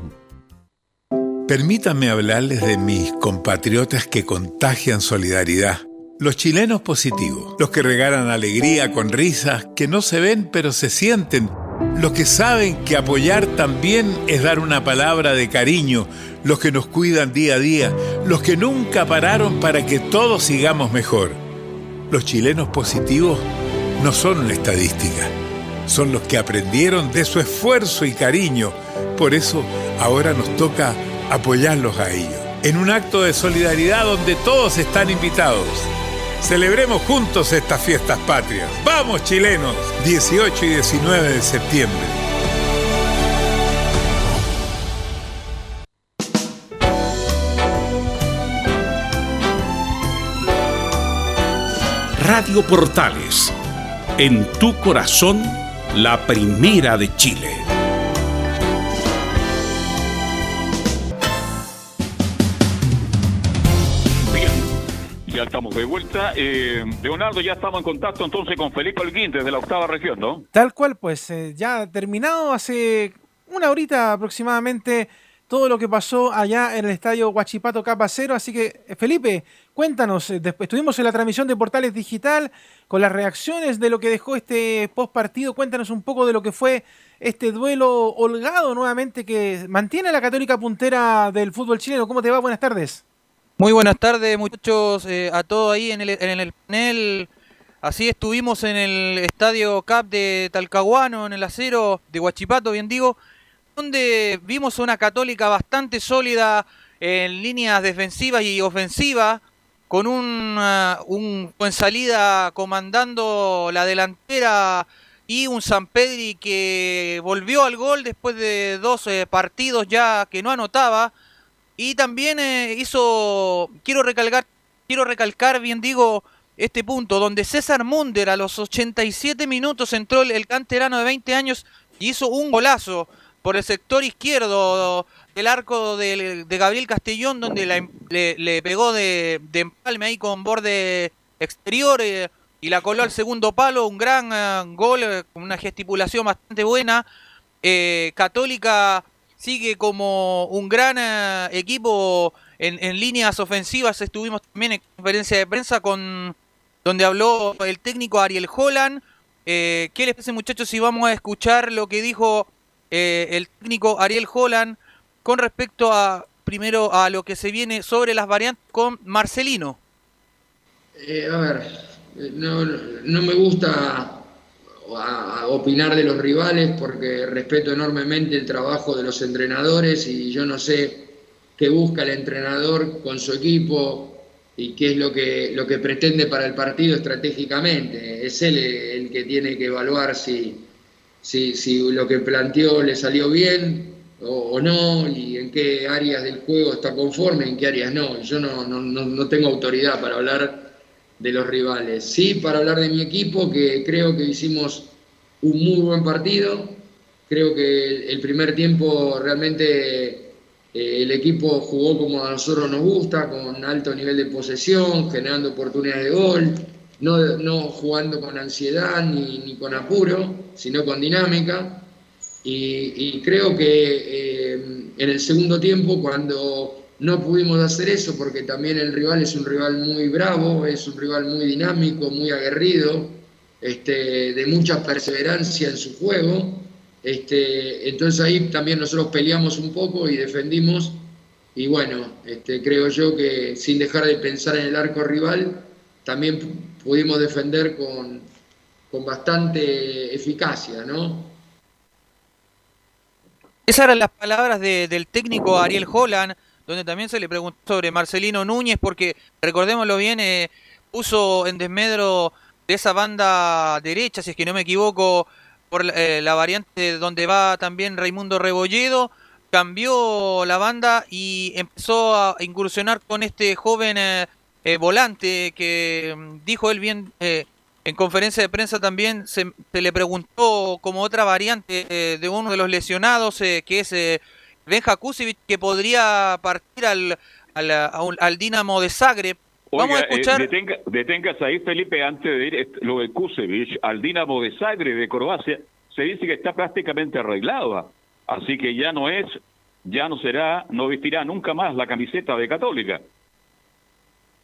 Permítanme hablarles de mis compatriotas que contagian solidaridad. Los chilenos positivos, los que regalan alegría con risas que no se ven pero se sienten, los que saben que apoyar también es dar una palabra de cariño, los que nos cuidan día a día, los que nunca pararon para que todos sigamos mejor. Los chilenos positivos no son una estadística, son los que aprendieron de su esfuerzo y cariño, por eso ahora nos toca apoyarlos a ellos, en un acto de solidaridad donde todos están invitados. Celebremos juntos estas fiestas patrias. ¡Vamos chilenos! 18 y 19 de septiembre. Radio Portales, en tu corazón, la primera de Chile. Ya estamos de vuelta. Eh, Leonardo, ya estamos en contacto entonces con Felipe Holguín desde la octava región, ¿no? Tal cual, pues eh, ya terminado hace una horita aproximadamente todo lo que pasó allá en el estadio Huachipato Capa Cero. Así que, eh, Felipe, cuéntanos, eh, después estuvimos en la transmisión de Portales Digital con las reacciones de lo que dejó este post partido. Cuéntanos un poco de lo que fue este duelo holgado nuevamente que mantiene a la Católica puntera del fútbol chileno. ¿Cómo te va? Buenas tardes. Muy buenas tardes, muchachos, eh, a todos ahí en el, en el panel. Así estuvimos en el estadio CAP de Talcahuano, en el acero de Huachipato, bien digo, donde vimos una católica bastante sólida en líneas defensivas y ofensivas, con una un buen salida comandando la delantera y un San Pedri que volvió al gol después de dos eh, partidos ya que no anotaba. Y también eh, hizo, quiero recalcar, quiero recalcar, bien digo, este punto, donde César Munder a los 87 minutos entró el, canterano de 20 años y hizo un golazo por el sector izquierdo del arco de, de Gabriel Castellón, donde la em- le, le pegó de, de empalme ahí con borde exterior eh, y la coló al segundo palo, un gran eh, gol, eh, con una gesticulación bastante buena. Eh, Católica sigue como un gran eh, equipo en, en líneas ofensivas. Estuvimos también en conferencia de prensa con donde habló el técnico Ariel Holland. Eh, ¿Qué les parece muchachos si vamos a escuchar lo que dijo eh, el técnico Ariel Holland con respecto a primero a lo que se viene sobre las variantes con Marcelino? Eh, a ver, no, no me gusta a- opinar de los rivales porque respeto enormemente el trabajo de los entrenadores y yo no sé qué busca el entrenador con su equipo y qué es lo que, lo que pretende para el partido estratégicamente. Es él el que tiene que evaluar si, si, si lo que planteó le salió bien o, no y en qué áreas del juego está conforme, en qué áreas no. Yo no, no, no tengo autoridad para hablar de los rivales. Sí, para hablar de mi equipo, que creo que hicimos un muy buen partido. Creo que el, primer tiempo realmente eh, el equipo jugó como a nosotros nos gusta, con alto nivel de posesión, generando oportunidades de gol, no, no jugando con ansiedad ni, ni con apuro, sino con dinámica. Y, y creo que eh, en el segundo tiempo, cuando no pudimos hacer eso, porque también el rival es un rival muy bravo, es un rival muy dinámico, muy aguerrido, este, de mucha perseverancia en su juego. Este, entonces ahí también nosotros peleamos un poco y defendimos. Y bueno, este, creo yo que sin dejar de pensar en el arco rival, también pu- pudimos defender con, con bastante eficacia, ¿no? Esas eran las palabras de- del técnico Ariel Holland, donde también se le preguntó sobre Marcelino Núñez, porque recordémoslo bien, eh, puso en desmedro de esa banda derecha, si es que no me equivoco, por eh, la variante donde va también Raimundo Rebolledo, cambió la banda y empezó a incursionar con este joven eh, eh, volante que mm, dijo él bien eh, en conferencia de prensa también se, se le preguntó como otra variante eh, de uno de los lesionados que es Benja Kusevic que podría partir al, al, al Dinamo de Zagreb. Vamos a eh, escuchar. detenga- deténgase ahí, Felipe, antes de ir lo de Kusevich al Dinamo de Zagreb de Croacia. Se dice que está prácticamente arreglado. Así que ya no es, ya no será, no vestirá nunca más la camiseta de Católica.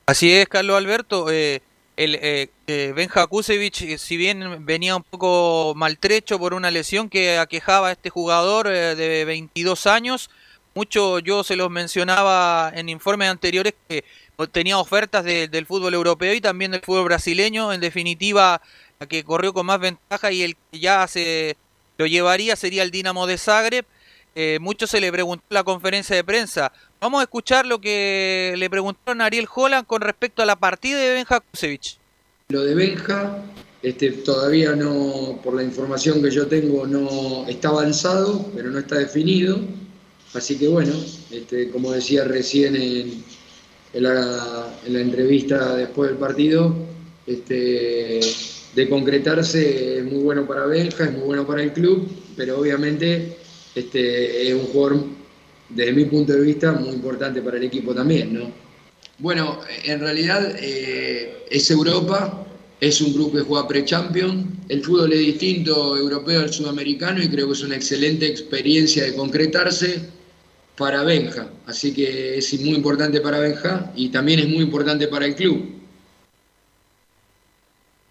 Así es, Carlos Alberto. eh, el eh, eh, Benja Kusevich, eh, si bien venía un poco maltrecho por una lesión que aquejaba a este jugador eh, de 22 años, mucho yo se los mencionaba en informes anteriores que tenía ofertas de- del fútbol europeo y también del fútbol brasileño. En definitiva, la que corrió con más ventaja y el que ya se lo llevaría sería el Dinamo de Zagreb. Eh, mucho se le preguntó en la conferencia de prensa. Vamos a escuchar lo que le preguntaron a Ariel Holland con respecto a la partida de Benja Kusevich. Lo de Benja, este, todavía no, por la información que yo tengo, no está avanzado, pero no está definido. Así que bueno, este, como decía recién en, la, en la entrevista después del partido, este, de concretarse es muy bueno para Benja, es muy bueno para el club, pero obviamente este, es un jugador, desde mi punto de vista, muy importante para el equipo también, ¿no? Bueno, en realidad eh, es Europa, es un grupo que juega pre-champion, el fútbol es distinto europeo al sudamericano y creo que es una excelente experiencia de concretarse para Benja, así que es muy importante para Benja y también es muy importante para el club.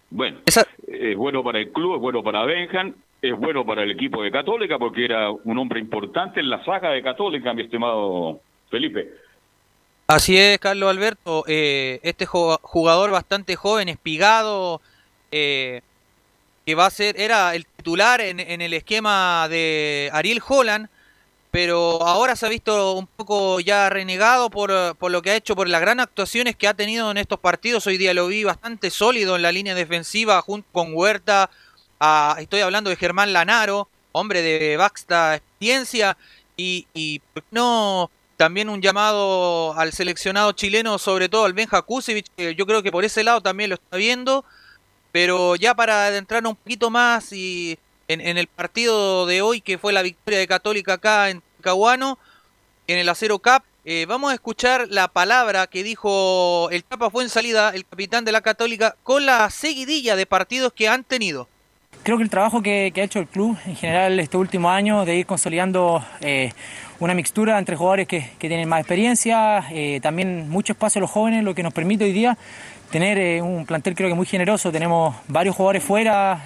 Bueno, es bueno para el club, es bueno para Benjan, es bueno para el equipo de Católica porque era un hombre importante en la saga de Católica, mi estimado Felipe. Así es, Carlos Alberto. eh, este jugador bastante joven, espigado, eh, que va a ser, era el titular en, el esquema de Ariel Holland, pero ahora se ha visto un poco ya renegado por, por lo que ha hecho, por las gran actuaciones que ha tenido en estos partidos. Hoy día lo vi bastante sólido en la línea defensiva junto con Huerta. Estoy hablando de Germán Lanaro, hombre de vasta experiencia, y, y ¿por qué no también un llamado al seleccionado chileno, sobre todo al Benja Kusevich, que yo creo que por ese lado también lo está viendo. Pero ya para adentrarnos un poquito más y en, el partido de hoy, que fue la victoria de Católica acá en Caguano, en el Acero Cup, eh, vamos a escuchar la palabra que dijo el Chapa fue en salida, el capitán de la Católica, con la seguidilla de partidos que han tenido. Creo que el trabajo que, ha hecho el club en general este último año de ir consolidando eh, una mixtura entre jugadores que, tienen más experiencia, eh, también mucho espacio a los jóvenes, lo que nos permite hoy día tener eh, un plantel creo que muy generoso. Tenemos varios jugadores fuera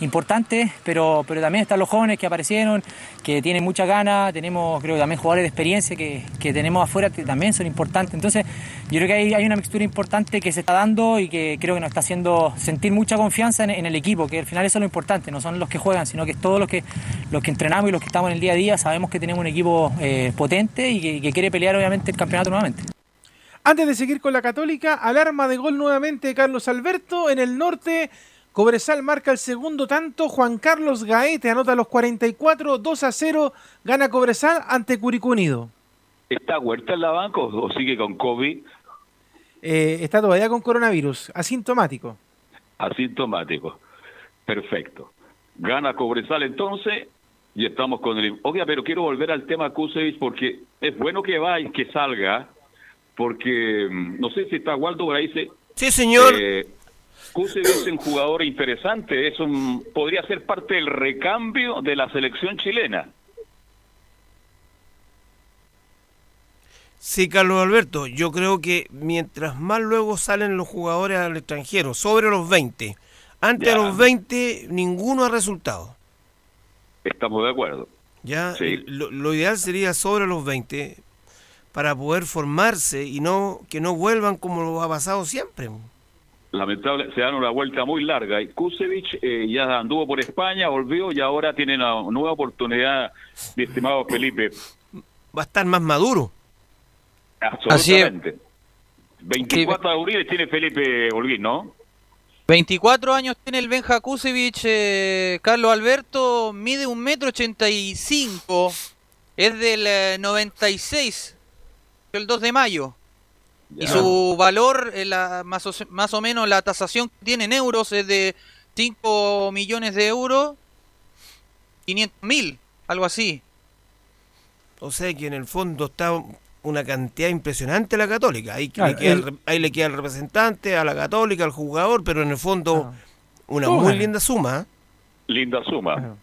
importantes, pero, pero también están los jóvenes que aparecieron, que tienen mucha ganas. Tenemos creo que también jugadores de experiencia que, que tenemos afuera que también son importantes. Entonces yo creo que hay, hay una mixtura importante que se está dando y que creo que nos está haciendo sentir mucha confianza en, en el equipo, que al final eso es lo importante, no son los que juegan, sino que es todos los que, los que entrenamos y los que estamos en el día a día. Sabemos que tenemos un equipo eh, potente y que, que quiere pelear obviamente el campeonato nuevamente. Antes de seguir con la Católica, alarma de gol nuevamente Carlos Alberto. En el norte, Cobresal marca el segundo tanto. Juan Carlos Gaete anota los 44, 2 a 0. Gana Cobresal ante Curicó Unido. ¿Está Huerta en la banca o, sigue con COVID Eh, está todavía con coronavirus, asintomático. asintomático? Perfecto. Gana Cobresal entonces y estamos con el... Oiga, pero quiero volver al tema Kusevich porque es bueno que vaya, que salga, porque mm, no sé si está Waldo por ahí. Sí, señor. Eh, Kusevich es un jugador interesante, es un, podría ser parte del recambio de la selección chilena. Sí, Carlos Alberto, yo creo que mientras más luego salen los jugadores al extranjero, sobre los 20, antes Ya. de los 20 ninguno ha resultado. Estamos de acuerdo. Ya, Sí. lo, lo ideal sería sobre los 20 para poder formarse y no que no vuelvan como lo ha pasado siempre. Lamentable, se dan una vuelta muy larga. Y Kusevich eh, ya anduvo por España, volvió y ahora tiene una nueva oportunidad, mi estimado Felipe. Va a estar más maduro. Absolutamente. 24 de abril tiene Felipe Holguín, ¿no? 24 años tiene el Benja Kusevich, eh, Carlos Alberto, mide un metro ochenta y cinco, es del eh, 96, el 2 de mayo. Y su valor, eh, la- más, o, se- más o menos la tasación que tiene en euros es de 5 millones de euros, 500 mil, algo así. O sea que en el fondo está una cantidad impresionante la católica. Ahí, Claro, le, queda el, el- ahí le queda el representante, a la católica, al jugador, pero en el fondo una Todo muy linda suma. ¿eh? Linda suma.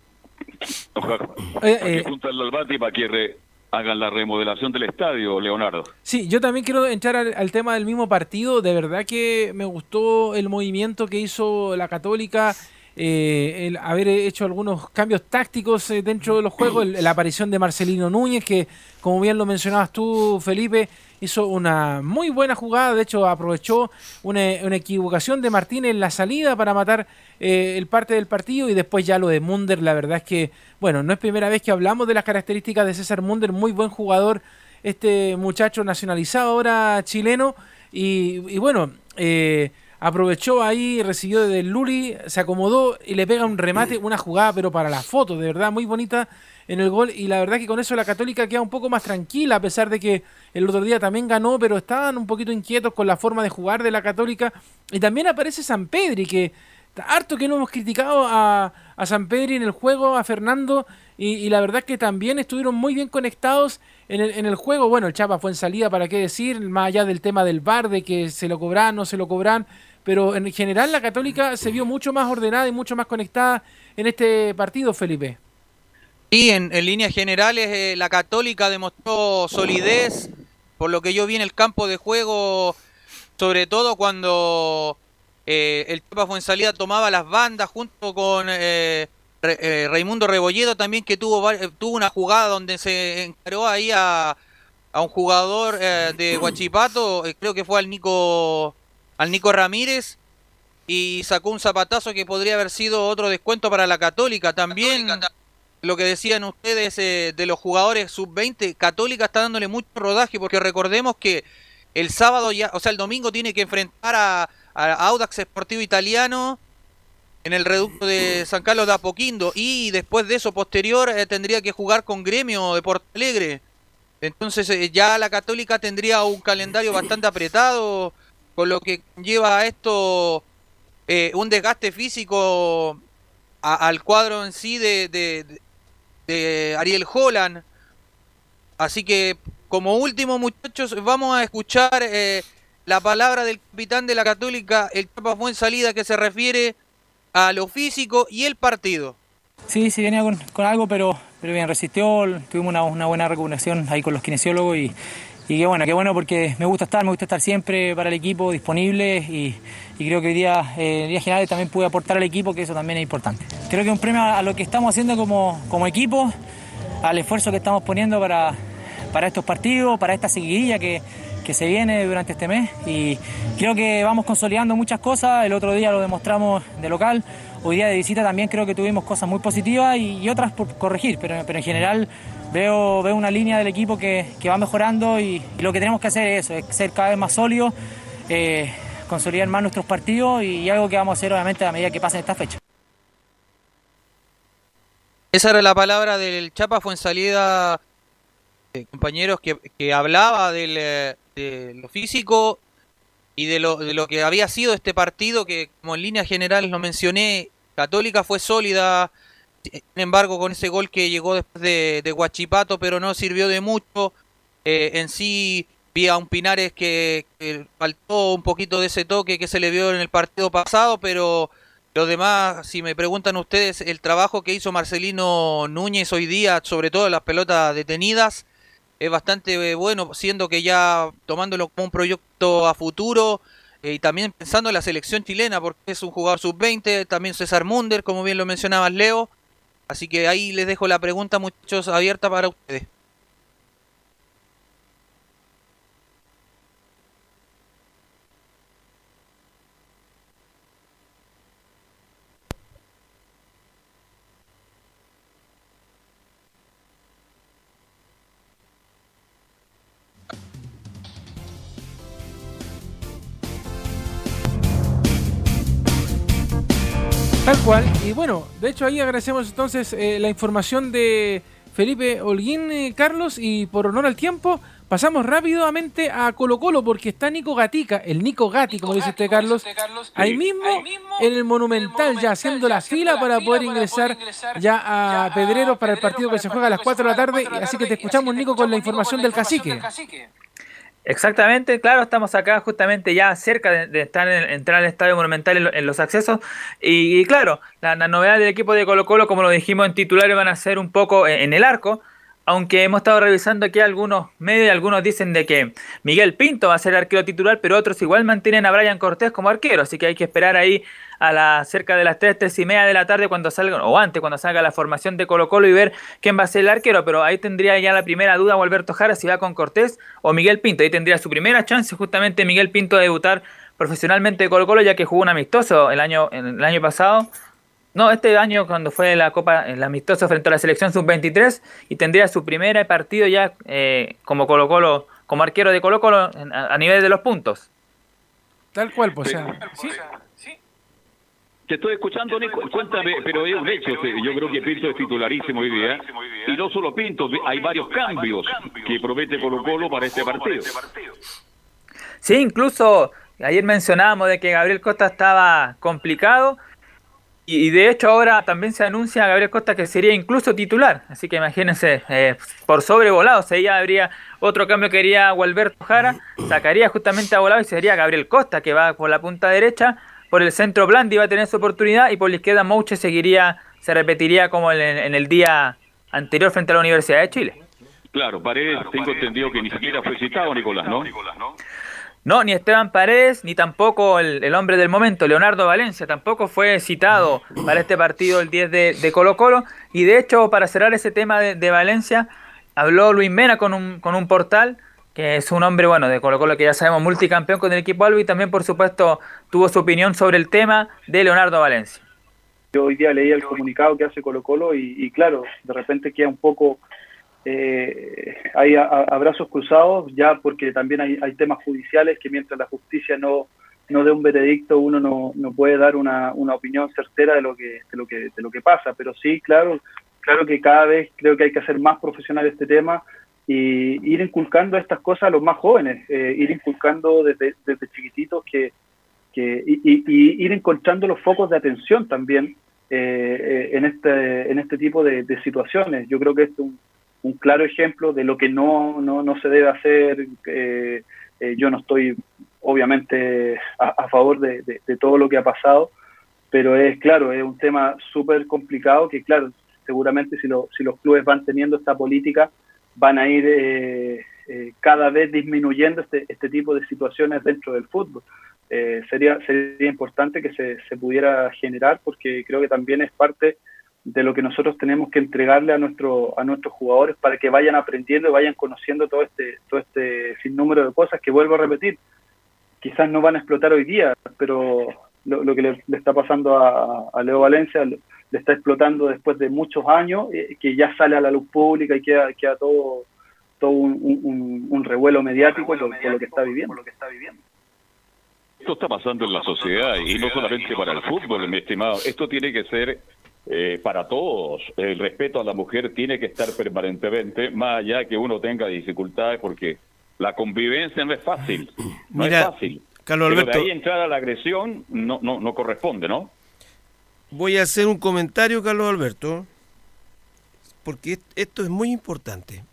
Ojalá Eh, hay que eh. juntarle al Bati para que re- hagan la remodelación del estadio, Leonardo. Sí, yo también quiero entrar al, al tema del mismo partido. De verdad que me gustó el movimiento que hizo la Católica, eh, el haber hecho algunos cambios tácticos eh, dentro de los juegos, la aparición de Marcelino Núñez, que como bien lo mencionabas tú, Felipe, hizo una muy buena jugada. De hecho, aprovechó una, una equivocación de Martínez en la salida para matar eh, el parte del partido y después ya lo de Munder. La verdad es que, bueno, no es primera vez que hablamos de las características de César Munder, muy buen jugador este muchacho nacionalizado ahora chileno y, y bueno, eh, aprovechó ahí, recibió del Luli, se acomodó y le pega un remate, una jugada pero para la foto, de verdad muy bonita en el gol. Y la verdad que con eso la Católica queda un poco más tranquila a pesar de que el otro día también ganó, pero estaban un poquito inquietos con la forma de jugar de la Católica. Y también aparece San Pedri que harto que no hemos criticado a, a San Pedri en el juego, a Fernando, y, y la verdad que también estuvieron muy bien conectados en el, en el juego. Bueno, el Chapa fue en salida, para qué decir, más allá del tema del VAR, de que se lo cobran, no se lo cobran, pero en general la Católica se vio mucho más ordenada y mucho más conectada en este partido, Felipe. Sí, en, líneas generales eh, la Católica demostró solidez, por lo que yo vi en el campo de juego, sobre todo cuando eh, el Chapa Fuensalida tomaba las bandas junto con eh, Re- eh, Raimundo Rebolledo también que tuvo, eh, tuvo una jugada donde se encaró ahí a, a un jugador de Huachipato, eh, creo que fue al Nico, al Nico Ramírez, y sacó un zapatazo que podría haber sido otro descuento para la Católica. También lo que decían ustedes eh, de los jugadores sub-20, Católica está dándole mucho rodaje porque recordemos que el sábado ya, o sea, el domingo tiene que enfrentar a, a Audax Sportivo Italiano en el reducto de San Carlos de Apoquindo y después de eso posterior eh, tendría que jugar con Gremio de Porto Alegre. Entonces eh, ya la Católica tendría un calendario bastante apretado, con lo que lleva a esto eh, un desgaste físico a- al cuadro en sí de, de- Ariel Holland. Así que como último muchachos vamos a escuchar eh, la palabra del capitán de la Católica, el Chapa Salida que se refiere a lo físico y el partido. Sí, sí, venía con, con algo, pero, pero bien, resistió. Tuvimos una, una buena recuperación ahí con los kinesiólogos y, y qué bueno, qué bueno porque me gusta estar, me gusta estar siempre para el equipo disponible y, y creo que hoy día, eh, en día general también pude aportar al equipo, que eso también es importante. Creo que un premio a, a lo que estamos haciendo como, como equipo, al esfuerzo que estamos poniendo para, para estos partidos, para esta seguidilla que, que se viene durante este mes. Y creo que vamos consolidando muchas cosas, el otro día lo demostramos de local, hoy día de visita también creo que tuvimos cosas muy positivas y, y otras por corregir, pero, pero en general veo, veo una línea del equipo que, que va mejorando y, lo que tenemos que hacer es eso, es ser cada vez más sólidos, eh, consolidar más nuestros partidos y, algo que vamos a hacer obviamente a medida que pasen estas fechas. Esa era la palabra del Chapa Fuensalida, eh, compañeros, que, que hablaba del, eh, de lo físico y de lo, de lo que había sido este partido, que como en líneas generales lo mencioné, Católica fue sólida, sin embargo con ese gol que llegó después de, de Guachipato, pero no sirvió de mucho. Eh, en sí vi a un Pinares que, faltó un poquito de ese toque que se le vio en el partido pasado, pero lo demás, si me preguntan ustedes, el trabajo que hizo Marcelino Núñez hoy día, sobre todo en las pelotas detenidas, es bastante eh, bueno, siendo que ya tomándolo como un proyecto a futuro eh, y también pensando en la selección chilena, porque es un jugador sub-20, también César Munder, como bien lo mencionabas Leo. Así que ahí les dejo la pregunta, muchachos, abierta para ustedes. Cual. Y bueno, de hecho ahí agradecemos entonces eh, la información de Felipe Holguín, eh, Carlos, y por honor al tiempo, pasamos rápidamente a Colo Colo porque está Nico Gatica, el Nico Gatti, como dice usted, Carlos, ahí mismo en el Monumental, ya haciendo la fila para poder ingresar ya a Pedreros para el partido que se juega a las 4 de la tarde. Así que te escuchamos, Nico, con la información del cacique. Exactamente, claro, estamos acá justamente ya cerca de, estar en, entrar al Estadio Monumental en, en los accesos. Y, claro, la, novedad del equipo de Colo Colo, como lo dijimos en titulares, van a ser un poco en el arco, aunque hemos estado revisando aquí algunos medios algunos dicen de que Miguel Pinto va a ser arquero titular, pero otros igual mantienen a Brian Cortés como arquero, así que hay que esperar ahí a la cerca de las 3, 3 y media de la tarde cuando salga, o antes cuando salga la formación de Colo Colo y ver quién va a ser el arquero, pero ahí tendría ya la primera duda Alberto Jara si va con Cortés o Miguel Pinto, ahí tendría su primera chance justamente Miguel Pinto de debutar profesionalmente de Colo Colo ya que jugó un amistoso el año, el año pasado no, este año cuando fue la Copa, el amistoso frente a la selección sub-23 y tendría su primer partido ya eh, como Colo Colo, como arquero de Colo Colo en- a, a nivel de los puntos. Tal cual, pues. o sea, sí. Te estoy escuchando, Nico. Cuéntame, pero es un hecho. Yo creo que Pinto es titularísimo hoy día. Y no solo Pinto, hay varios cambios que promete Colo Colo para este partido. Sí, incluso ayer mencionábamos de que Gabriel Costa estaba complicado y, y de hecho ahora también se anuncia a Gabriel Costa que sería incluso titular. Así que imagínense, eh, por sobrevolado, o sea, ya habría otro cambio que haría Gualberto Jara, sacaría justamente a volado y sería Gabriel Costa que va por la punta derecha, por el centro Blandi va a tener su oportunidad y por la izquierda Mouche seguiría, se repetiría como en, en el día anterior frente a la Universidad de Chile. Claro, Paredes, tengo entendido que ni siquiera fue citado, Nicolás, ¿no? No, ni Esteban Paredes, ni tampoco el, el hombre del momento, Leonardo Valencia, tampoco fue citado para este partido el 10 de, Colo Colo. Y de hecho, para cerrar ese tema de, de Valencia, habló Luis Mena con un, con un portal, que es un hombre, bueno, de Colo Colo que ya sabemos, multicampeón con el equipo Albo y también, por supuesto, tuvo su opinión sobre el tema de Leonardo Valencia. Yo hoy día leí el comunicado que hace Colo Colo y claro, de repente queda un poco, eh, hay a- abrazos cruzados ya porque también hay, hay temas judiciales que mientras la justicia no, no dé un veredicto uno no, no puede dar una, una opinión certera de lo que de lo que de lo que pasa pero sí claro claro que cada vez creo que hay que hacer más profesional este tema y ir inculcando estas cosas a los más jóvenes, eh, ir inculcando desde, desde chiquititos que, que y, y- ir encontrando los focos de atención también eh, eh, en, este, en este tipo de, situaciones. Yo creo que es un, un claro ejemplo de lo que no, no, no se debe hacer. eh, yo no estoy obviamente a, a favor de, de- de todo lo que ha pasado, pero es claro, es un tema súper complicado que claro, seguramente si, lo- si los clubes van teniendo esta política, van a ir eh, eh, cada vez disminuyendo este, este tipo de situaciones dentro del fútbol. Eh, sería, sería importante que se, se pudiera generar porque creo que también es parte de lo que nosotros tenemos que entregarle a, nuestro, a nuestros jugadores para que vayan aprendiendo y vayan conociendo todo este, todo este sinnúmero de cosas que vuelvo a repetir. Quizás no van a explotar hoy día, pero lo, lo que le, le está pasando a, a Leo Valencia le, está explotando después de muchos años, eh, que ya sale a la luz pública y queda, queda todo, todo un, un- un- un revuelo mediático por, por lo que está viviendo. Esto está pasando en la sociedad y no solamente para el fútbol, mi estimado. Esto tiene que ser eh, para todos. El respeto a la mujer tiene que estar permanentemente, más allá que uno tenga dificultades, porque la convivencia no es fácil. No Mira, es fácil. Carlos Pero Alberto- de ahí entrar a la agresión no, no, no corresponde, ¿no? Voy a hacer un comentario, Carlos Alberto, porque est- esto es muy importante.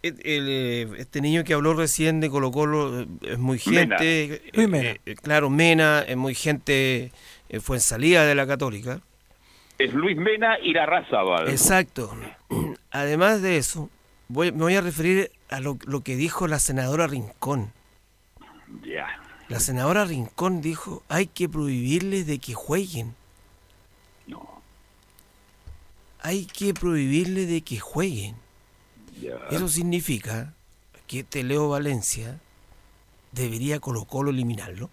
El, eh, este niño que habló recién de Colo Colo eh, es muy gente, eh, Mena. eh, claro, Mena, es muy gente, fue en salida de la Católica. Es Luis Mena y la raza, ¿vale? Exacto. Además de eso, voy, me voy a referir a lo, lo que dijo la senadora Rincón. Ya. La senadora Rincón dijo, hay que prohibirles de que jueguen. No. Hay que prohibirles de que jueguen. Eso significa que este Leo Valencia debería Colo Colo eliminarlo.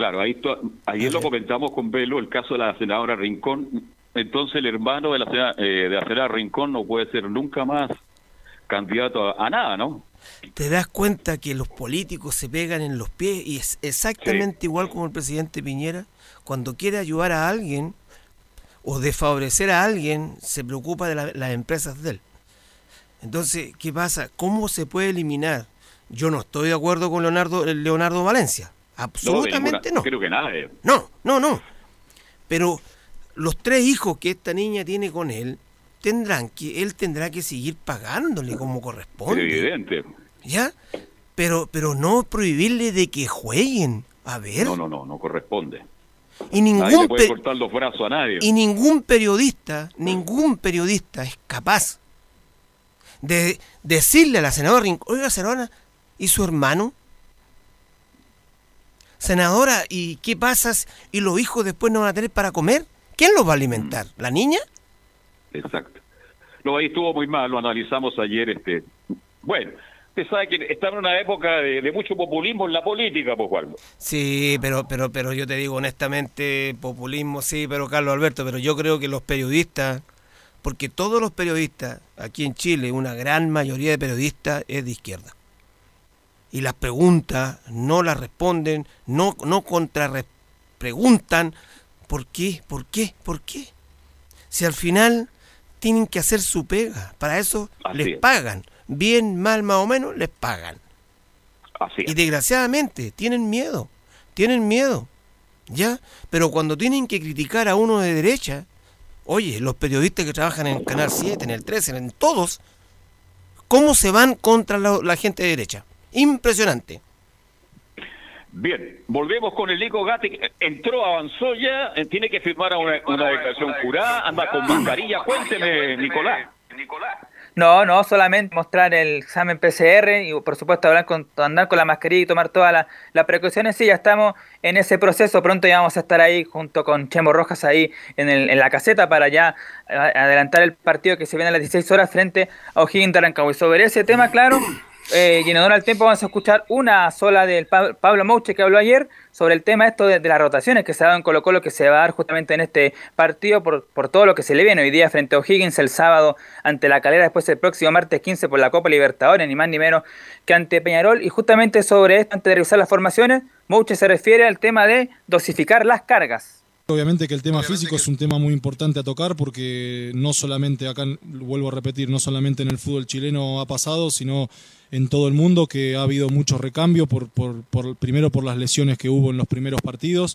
Claro, ahí ayer lo comentamos con Velo, el caso de la senadora Rincón. Entonces el hermano de la, sena- eh, de la senadora Rincón no puede ser nunca más candidato a, a nada, ¿no? Te das cuenta que los políticos se pegan en los pies y es exactamente igual como el presidente Piñera. Cuando quiere ayudar a alguien o desfavorecer a alguien, se preocupa de la- las empresas de él. Entonces, ¿qué pasa? ¿Cómo se puede eliminar? Yo no estoy de acuerdo con Leonardo, Leonardo Valencia. Absolutamente ninguna- no. Creo que nada. eh. No, no, no. Pero los tres hijos que esta niña tiene con él tendrán que él tendrá que seguir pagándole como Es corresponde. evidente. ¿Ya? Pero pero no prohibirle de que jueguen. A ver. No, no, no, no corresponde. Y Nadie ningún puede cortar los brazos a nadie. y ningún periodista, ningún periodista es capaz de decirle a la senadora Rincón, oiga senadora, ¿y su hermano? Senadora, ¿y qué pasa? si- ¿Y los hijos después no van a tener para comer? ¿Quién los va a alimentar? ¿La niña? Exacto. No, ahí estuvo muy mal, lo analizamos ayer. este Bueno, usted sabe que estamos en una época de, de mucho populismo en la política, pues, Juan. Sí, pero, pero, pero yo te digo honestamente, populismo sí, pero Carlos Alberto, pero yo creo que los periodistas, porque todos los periodistas, aquí en Chile, una gran mayoría de periodistas es de izquierda. Y las preguntas no las responden, no, no contra preguntan, ¿por qué? ¿Por qué? ¿Por qué? Si al final tienen que hacer su pega, para eso Así les es. pagan, bien, mal, más o menos, les pagan. Así Y desgraciadamente tienen miedo, tienen miedo, ¿ya? Pero cuando tienen que criticar a uno de derecha, oye, los periodistas que trabajan en el Canal 7, en el 13, en todos, ¿cómo se van contra la, la gente de derecha? Impresionante. Bien, volvemos con el Nico Gatti. Entró, avanzó ya, eh, tiene que firmar una, una declaración jurada, anda con mascarilla. Cuénteme, Nicolás. No, no, solamente mostrar el examen PCR y por supuesto hablar con, andar con la mascarilla y tomar todas las precauciones. Sí, ya estamos en ese proceso. Pronto ya vamos a estar ahí junto con Chemo Rojas ahí en, el- en la caseta para ya a- adelantar el partido que se viene a las 16 horas frente a O'Higgins de Rancagua. Y sobre ese tema, claro, eh, honor al tiempo vamos a escuchar una sola del Pa- Pablo Mouche que habló ayer sobre el tema esto de, de las rotaciones que se ha dado en Colo Colo que se va a dar justamente en este partido por, por todo lo que se le viene hoy día frente a O'Higgins el sábado ante la calera después el próximo martes 15 por la Copa Libertadores ni más ni menos que ante Peñarol. Y justamente sobre esto antes de revisar las formaciones Mouche se refiere al tema de dosificar las cargas Obviamente que el tema físico es un tema muy importante a tocar porque no solamente acá, vuelvo a repetir, no solamente en el fútbol chileno ha pasado, sino en todo el mundo que ha habido mucho recambio, por, por, por- primero por las lesiones que hubo en los primeros partidos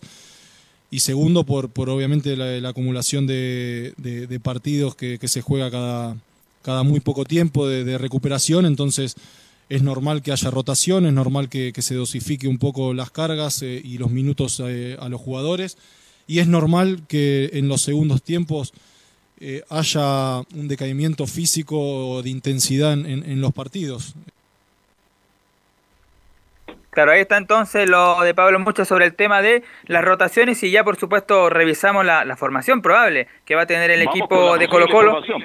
y segundo por, por obviamente la, la acumulación de, de- de partidos que, que se juega cada, cada muy poco tiempo de, de recuperación, entonces es normal que haya rotación, es normal que, que se dosifique un poco las cargas eh, y los minutos eh, a los jugadores y es normal que en los segundos tiempos eh, haya un decaimiento físico o de intensidad en, los partidos. Claro, ahí está entonces lo de Pablo mucho sobre el tema de las rotaciones y ya por supuesto revisamos la, la formación probable que va a tener el Vamos con equipo la de Colo Colo. formación,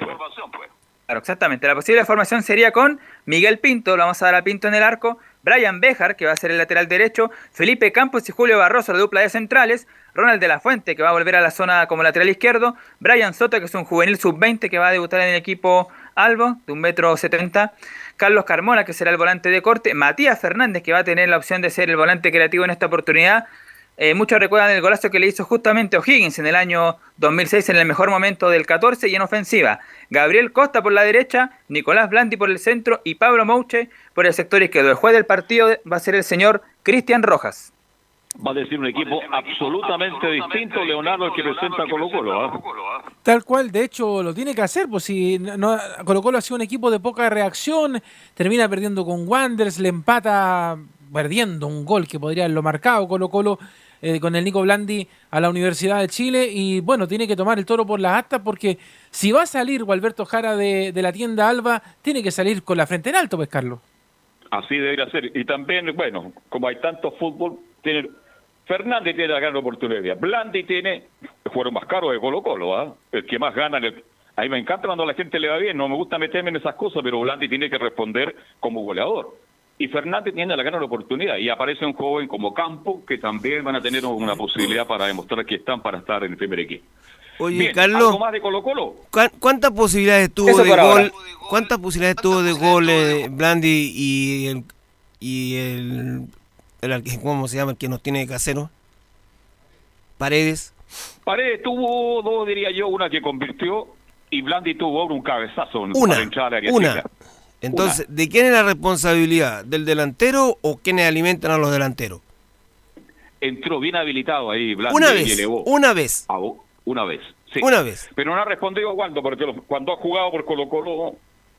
pues. Claro, exactamente. La posible formación sería con Miguel Pinto, lo vamos a dar a Pinto en el arco, Brian Bejar, que va a ser el lateral derecho, Felipe Campos y Julio Barroso, la dupla de centrales, Ronald de la Fuente, que va a volver a la zona como lateral izquierdo, Brian Soto, que es un juvenil sub-20 que va a debutar en el equipo Albo, de un metro setenta, Carlos Carmona, que será el volante de corte, Matías Fernández, que va a tener la opción de ser el volante creativo en esta oportunidad, eh, muchos recuerdan el golazo que le hizo justamente O'Higgins en el año 2006 en el mejor momento del 14 y en ofensiva. Gabriel Costa por la derecha, Nicolás Blandi por el centro y Pablo Mouche por el sector izquierdo. El juez del partido va a ser el señor Cristian Rojas. Va a decir un equipo absolutamente distinto, Leonardo, el que presenta Colo Colo. ¿ah? Tal cual, de hecho, lo tiene que hacer, pues si no, Colo Colo ha sido un equipo de poca reacción, termina perdiendo con Wanderers, le empata perdiendo un gol que podría haberlo marcado Colo Colo eh, con el Nico Blandi a la Universidad de Chile y bueno, tiene que tomar el toro por las astas porque si va a salir Gualberto Jara de, la tienda Alba, tiene que salir con la frente en alto, pues Carlos. Así debería ser. Y también, bueno, como hay tanto fútbol, tiene Fernández tiene la gran oportunidad. Blandi tiene el más caro de Colo Colo, ¿ah? el que más gana. A mí me encanta cuando a la gente le va bien, no me gusta meterme en esas cosas, pero Blandi tiene que responder como goleador. Y Fernández tiene la gran oportunidad. Y aparece un joven como Campo, que también van a tener una posibilidad para demostrar que están para estar en el primer equipo. Oye, Bien, Carlos, ¿algo más de Colo Colo? ¿cuán- ¿cuántas posibilidades tuvo de ahora. gol? ¿Cuántas posibilidades tuvo de gol eh, Blandi y el y el, el arque- cómo se llama el que nos tiene de casero? Paredes. Paredes tuvo dos, diría yo, una que convirtió y Blandi tuvo un cabezazo en- Una, para entrar al área una. chica. Entonces, ¿de quién es la responsabilidad? ¿Del delantero o quiénes alimentan a los delanteros? Entró bien habilitado ahí Blandi Una y vez, elevó. una vez. Ah, una vez, sí. Una vez. Pero no ha respondido cuando, porque cuando ha jugado por Colo Colo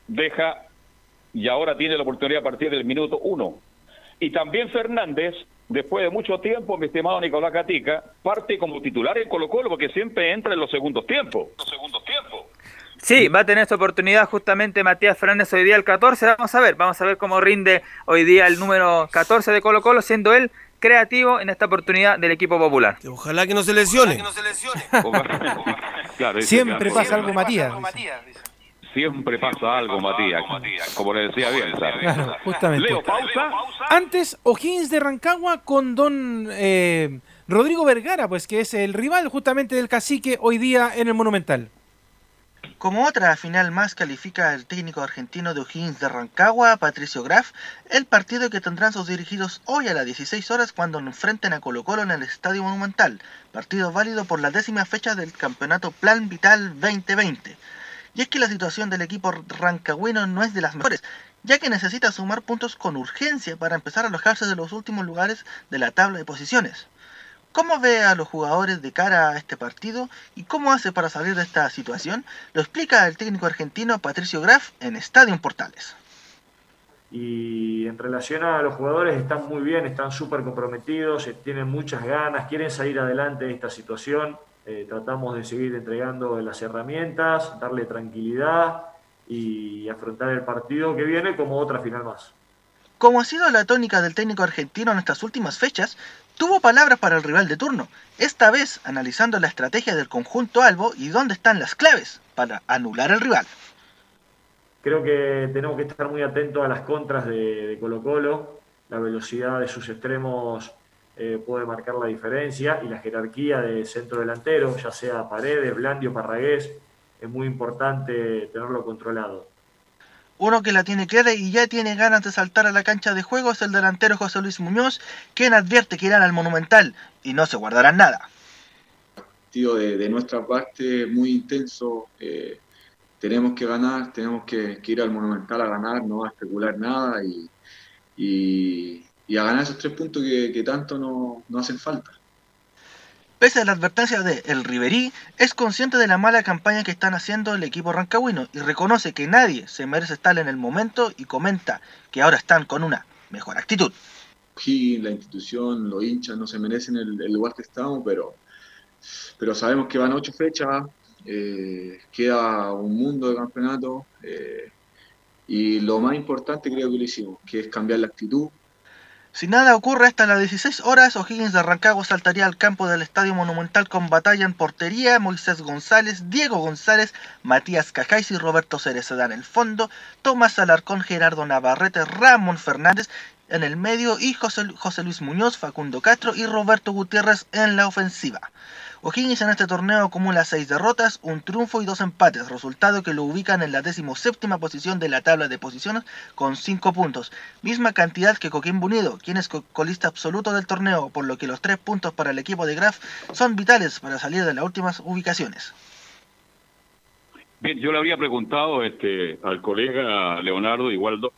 deja y ahora tiene la oportunidad a partir del minuto uno. Y también Fernández, después de mucho tiempo, mi estimado Nicolás Catica, parte como titular en Colo Colo porque siempre entra en los segundos tiempos. Los segundos tiempos. Sí, va a tener esta oportunidad justamente Matías Fernández hoy día el 14. Vamos a ver, vamos a ver cómo rinde hoy día el número 14 de Colo Colo, siendo él creativo en esta oportunidad del equipo popular. Ojalá que no se lesione. Claro, Siempre pasa algo, Matías. Siempre pasa algo, Matías. Como le decía bien. Claro, justamente. Leo, pausa. Antes, O'Higgins de Rancagua con don eh, Rodrigo Vergara, pues que es el rival justamente del cacique hoy día en el Monumental. Como otra final más califica el técnico argentino de O'Higgins de Rancagua, Patricio Graf, el partido que tendrán sus dirigidos hoy a las 16 horas cuando enfrenten a Colo Colo en el Estadio Monumental, partido válido por la décima fecha del campeonato Plan Vital 2020. Y es que la situación del equipo rancagüino no es de las mejores, ya que necesita sumar puntos con urgencia para empezar a alojarse de los últimos lugares de la tabla de posiciones. ¿Cómo ve a los jugadores de cara a este partido y cómo hace para salir de esta situación? Lo explica el técnico argentino Patricio Graf en Estadio Portales. Y en relación a los jugadores, están muy bien, están súper comprometidos, eh, tienen muchas ganas, quieren salir adelante de esta situación. Eh, tratamos de seguir entregando las herramientas, darle tranquilidad y afrontar el partido que viene como otra final más. Como ha sido la tónica del técnico argentino en estas últimas fechas, tuvo palabras para el rival de turno, esta vez analizando la estrategia del conjunto Albo y dónde están las claves para anular al rival. Creo que tenemos que estar muy atentos a las contras de, Colo Colo. La velocidad de sus extremos eh, puede marcar la diferencia y la jerarquía de centro delantero, ya sea Paredes, Blandi o Parragués, es muy importante tenerlo controlado. Uno que la tiene clara y ya tiene ganas de saltar a la cancha de juego es el delantero José Luis Muñoz, quien advierte que irán al Monumental y no se guardarán nada. partido de, nuestra parte muy intenso. eh, tenemos que ganar, tenemos que, ir al Monumental a ganar, no a especular nada y, a ganar esos tres puntos que, tanto no- hacen falta. Pese a la advertencia de El Riverí, es consciente de la mala campaña que están haciendo el equipo rancagüino y reconoce que nadie se merece estar en el momento y comenta que ahora están con una mejor actitud. O'Higgins, la institución, los hinchas no se merecen el, el lugar que estamos, pero, pero sabemos que van ocho fechas, eh, queda un mundo de campeonato eh, y lo más importante creo que lo hicimos, que es cambiar la actitud. Si nada ocurre hasta las 16 horas, O'Higgins de Rancagua saltaría al campo del Estadio Monumental con batalla en portería, Moisés González, Diego González, Matías Cajáis y Roberto Cereceda en el fondo, Tomás Alarcón, Gerardo Navarrete, Ramón Fernández en el medio y José, José Luis Muñoz, Facundo Castro y Roberto Gutiérrez en la ofensiva. O'Higgins en este torneo acumula 6 derrotas, un triunfo y dos empates, resultado que lo ubican en la decimoséptima posición de la tabla de posiciones con 5 puntos, misma cantidad que Coquimbo Unido, quien es co- colista absoluto del torneo, por lo que los 3 puntos para el equipo de Graf son vitales para salir de las últimas ubicaciones. Bien, yo le habría preguntado este, al colega Leonardo Igualdo,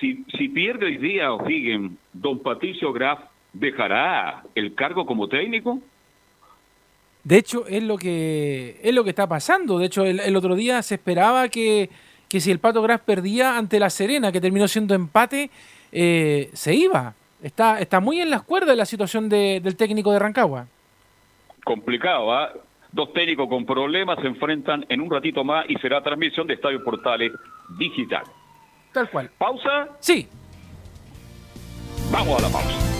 si, si pierde hoy día O'Higgins, don Patricio Graf dejará el cargo como técnico. De hecho, es lo que es lo que está pasando. De hecho, el, el otro día se esperaba que, que si el Pato Gras perdía ante la Serena, que terminó siendo empate, eh, se iba. Está, está muy en las cuerdas la situación de- del técnico de Rancagua. Complicado, ¿ah? Dos técnicos con problemas se enfrentan en un ratito más y será transmisión de Estadio Portales Digital. Tal cual. ¿Pausa? Sí. Vamos a la pausa.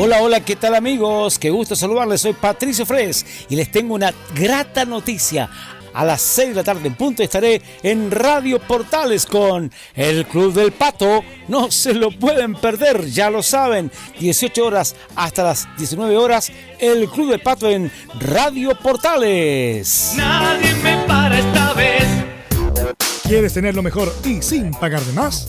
Hola, hola, ¿qué tal amigos? Qué gusto saludarles, soy Patricio Fres y les tengo una grata noticia. A las 6 de la tarde en punto estaré en Radio Portales con el Club del Pato. No se lo pueden perder, ya lo saben. 18 horas hasta las 19 horas, el Club del Pato en Radio Portales. Nadie me para esta vez. ¿Quieres tener lo mejor y sin pagar de más?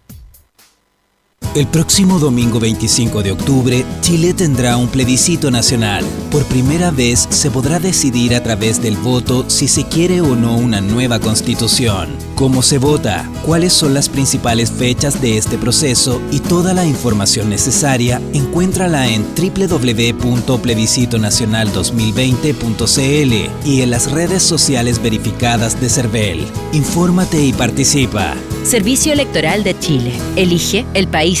El próximo domingo 25 de octubre, Chile tendrá un plebiscito nacional. Por primera vez se podrá decidir a través del voto si se quiere o no una nueva constitución. ¿Cómo se vota? ¿Cuáles son las principales fechas de este proceso? Y toda la información necesaria encuéntrala en www.plebiscitonacional2020.cl y en las redes sociales verificadas de CERVEL. Infórmate y participa. Servicio Electoral de Chile. Elige el país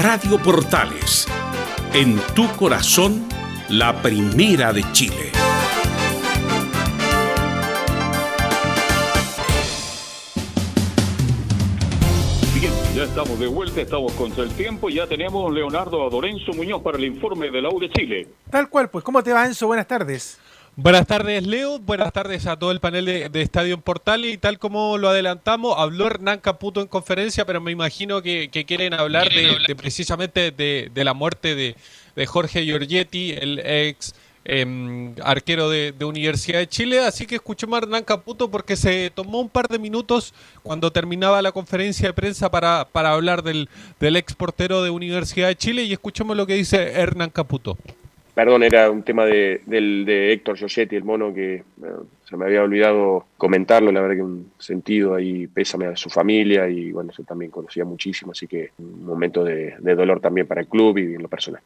Radio Portales, en tu corazón, la primera de Chile. Bien, ya estamos de vuelta, estamos contra el tiempo. Ya tenemos Leonardo Adorenzo Muñoz para el informe de la U de Chile. Tal cual, pues, ¿cómo te va, Enzo? Buenas tardes. Buenas tardes, Leo. Buenas tardes a todo el panel de, de Estadio en Portal. Y tal como lo adelantamos, habló Hernán Caputo en conferencia, pero me imagino que, que quieren hablar de, de precisamente de, de, la muerte de, de Jorge Giorgetti, el ex eh, arquero de, de, Universidad de Chile. Así que escuchemos a Hernán Caputo porque se tomó un par de minutos cuando terminaba la conferencia de prensa para, para hablar del, del ex portero de Universidad de Chile. Y escuchemos lo que dice Hernán Caputo. Perdón, era un tema de, del, de Héctor Giorgetti, el mono, que bueno, se me había olvidado comentarlo, la verdad que un sentido ahí, pésame a su familia y bueno, yo también conocía muchísimo, así que un momento de, de dolor también para el club y en lo personal.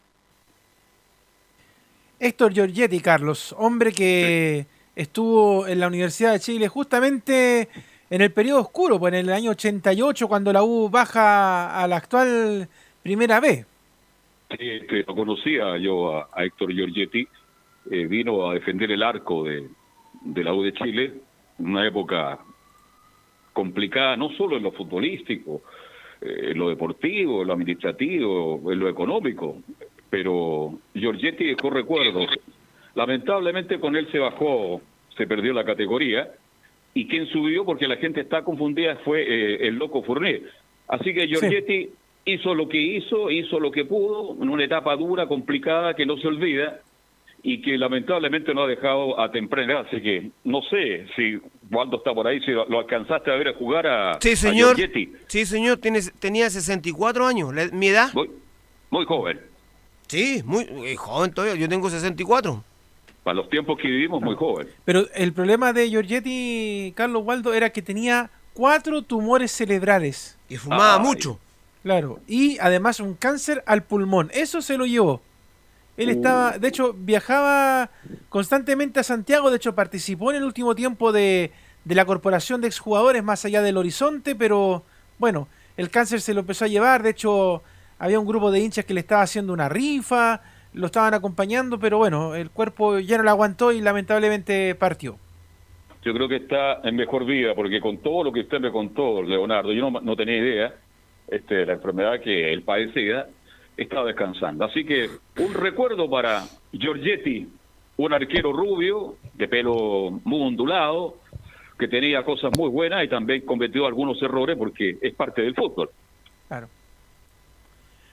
Héctor Giorgetti, Carlos, hombre que estuvo en la Universidad de Chile justamente en el periodo oscuro, pues en el año 88, cuando la U baja a la actual Primera B. Este, lo conocía yo a, a Héctor Giorgetti, eh, vino a defender el arco de, de la U de Chile, en una época complicada, no solo en lo futbolístico, eh, en lo deportivo, en lo administrativo, en lo económico, pero Giorgetti dejó recuerdos. Lamentablemente con él se bajó, se perdió la categoría, y quien subió, porque la gente está confundida, fue eh, el loco Fournet. Así que Giorgetti... Sí hizo lo que hizo, hizo lo que pudo, en una etapa dura, complicada, que no se olvida y que lamentablemente no ha dejado a temprana edad. Así que no sé si Waldo está por ahí, si lo, lo alcanzaste a ver a jugar a Sí, señor. A sí, señor, Tiene, tenía 64 años, la, mi edad. Muy, muy, joven. Sí, muy eh, joven todavía, yo tengo 64. Para los tiempos que vivimos, muy joven. Pero el problema de Giorgetti, Carlos Waldo, era que tenía cuatro tumores cerebrales. Y fumaba Ay. mucho. Claro, y además un cáncer al pulmón. Eso se lo llevó. Él estaba, de hecho, viajaba constantemente a Santiago, de hecho participó en el último tiempo de, de la corporación de exjugadores más allá del horizonte, pero bueno, el cáncer se lo empezó a llevar, de hecho había un grupo de hinchas que le estaba haciendo una rifa, lo estaban acompañando, pero bueno, el cuerpo ya no lo aguantó y lamentablemente partió. Yo creo que está en mejor vida, porque con todo lo que usted me contó, Leonardo, yo no, no tenía idea, este, la enfermedad que él padecía, estaba descansando. Así que un recuerdo para Giorgetti, un arquero rubio, de pelo muy ondulado, que tenía cosas muy buenas y también cometió algunos errores porque es parte del fútbol. Claro.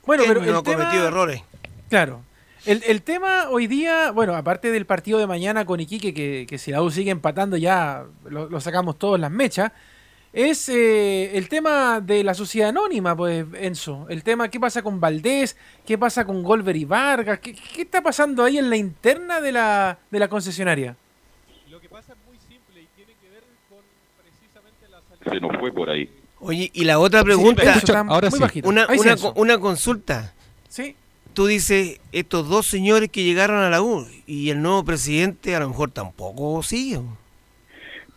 Bueno, pero no ha cometido errores. Claro. El, el, tema hoy día, bueno, aparte del partido de mañana con Iquique, que, que si la U sigue empatando ya lo, lo sacamos todos las mechas, es eh, el tema de la sociedad anónima, pues, Enzo. El tema, ¿qué pasa con Valdés? ¿Qué pasa con Golver y Vargas? ¿Qué, ¿Qué, está pasando ahí en la interna de la, de la concesionaria? Lo que pasa es muy simple y tiene que ver con precisamente la salida. Se nos fue por ahí. Oye, y la otra pregunta, sí, ahora sí. una, una, una, consulta. Sí. Tú dices, estos dos señores que llegaron a la U y el nuevo presidente a lo mejor tampoco sigue.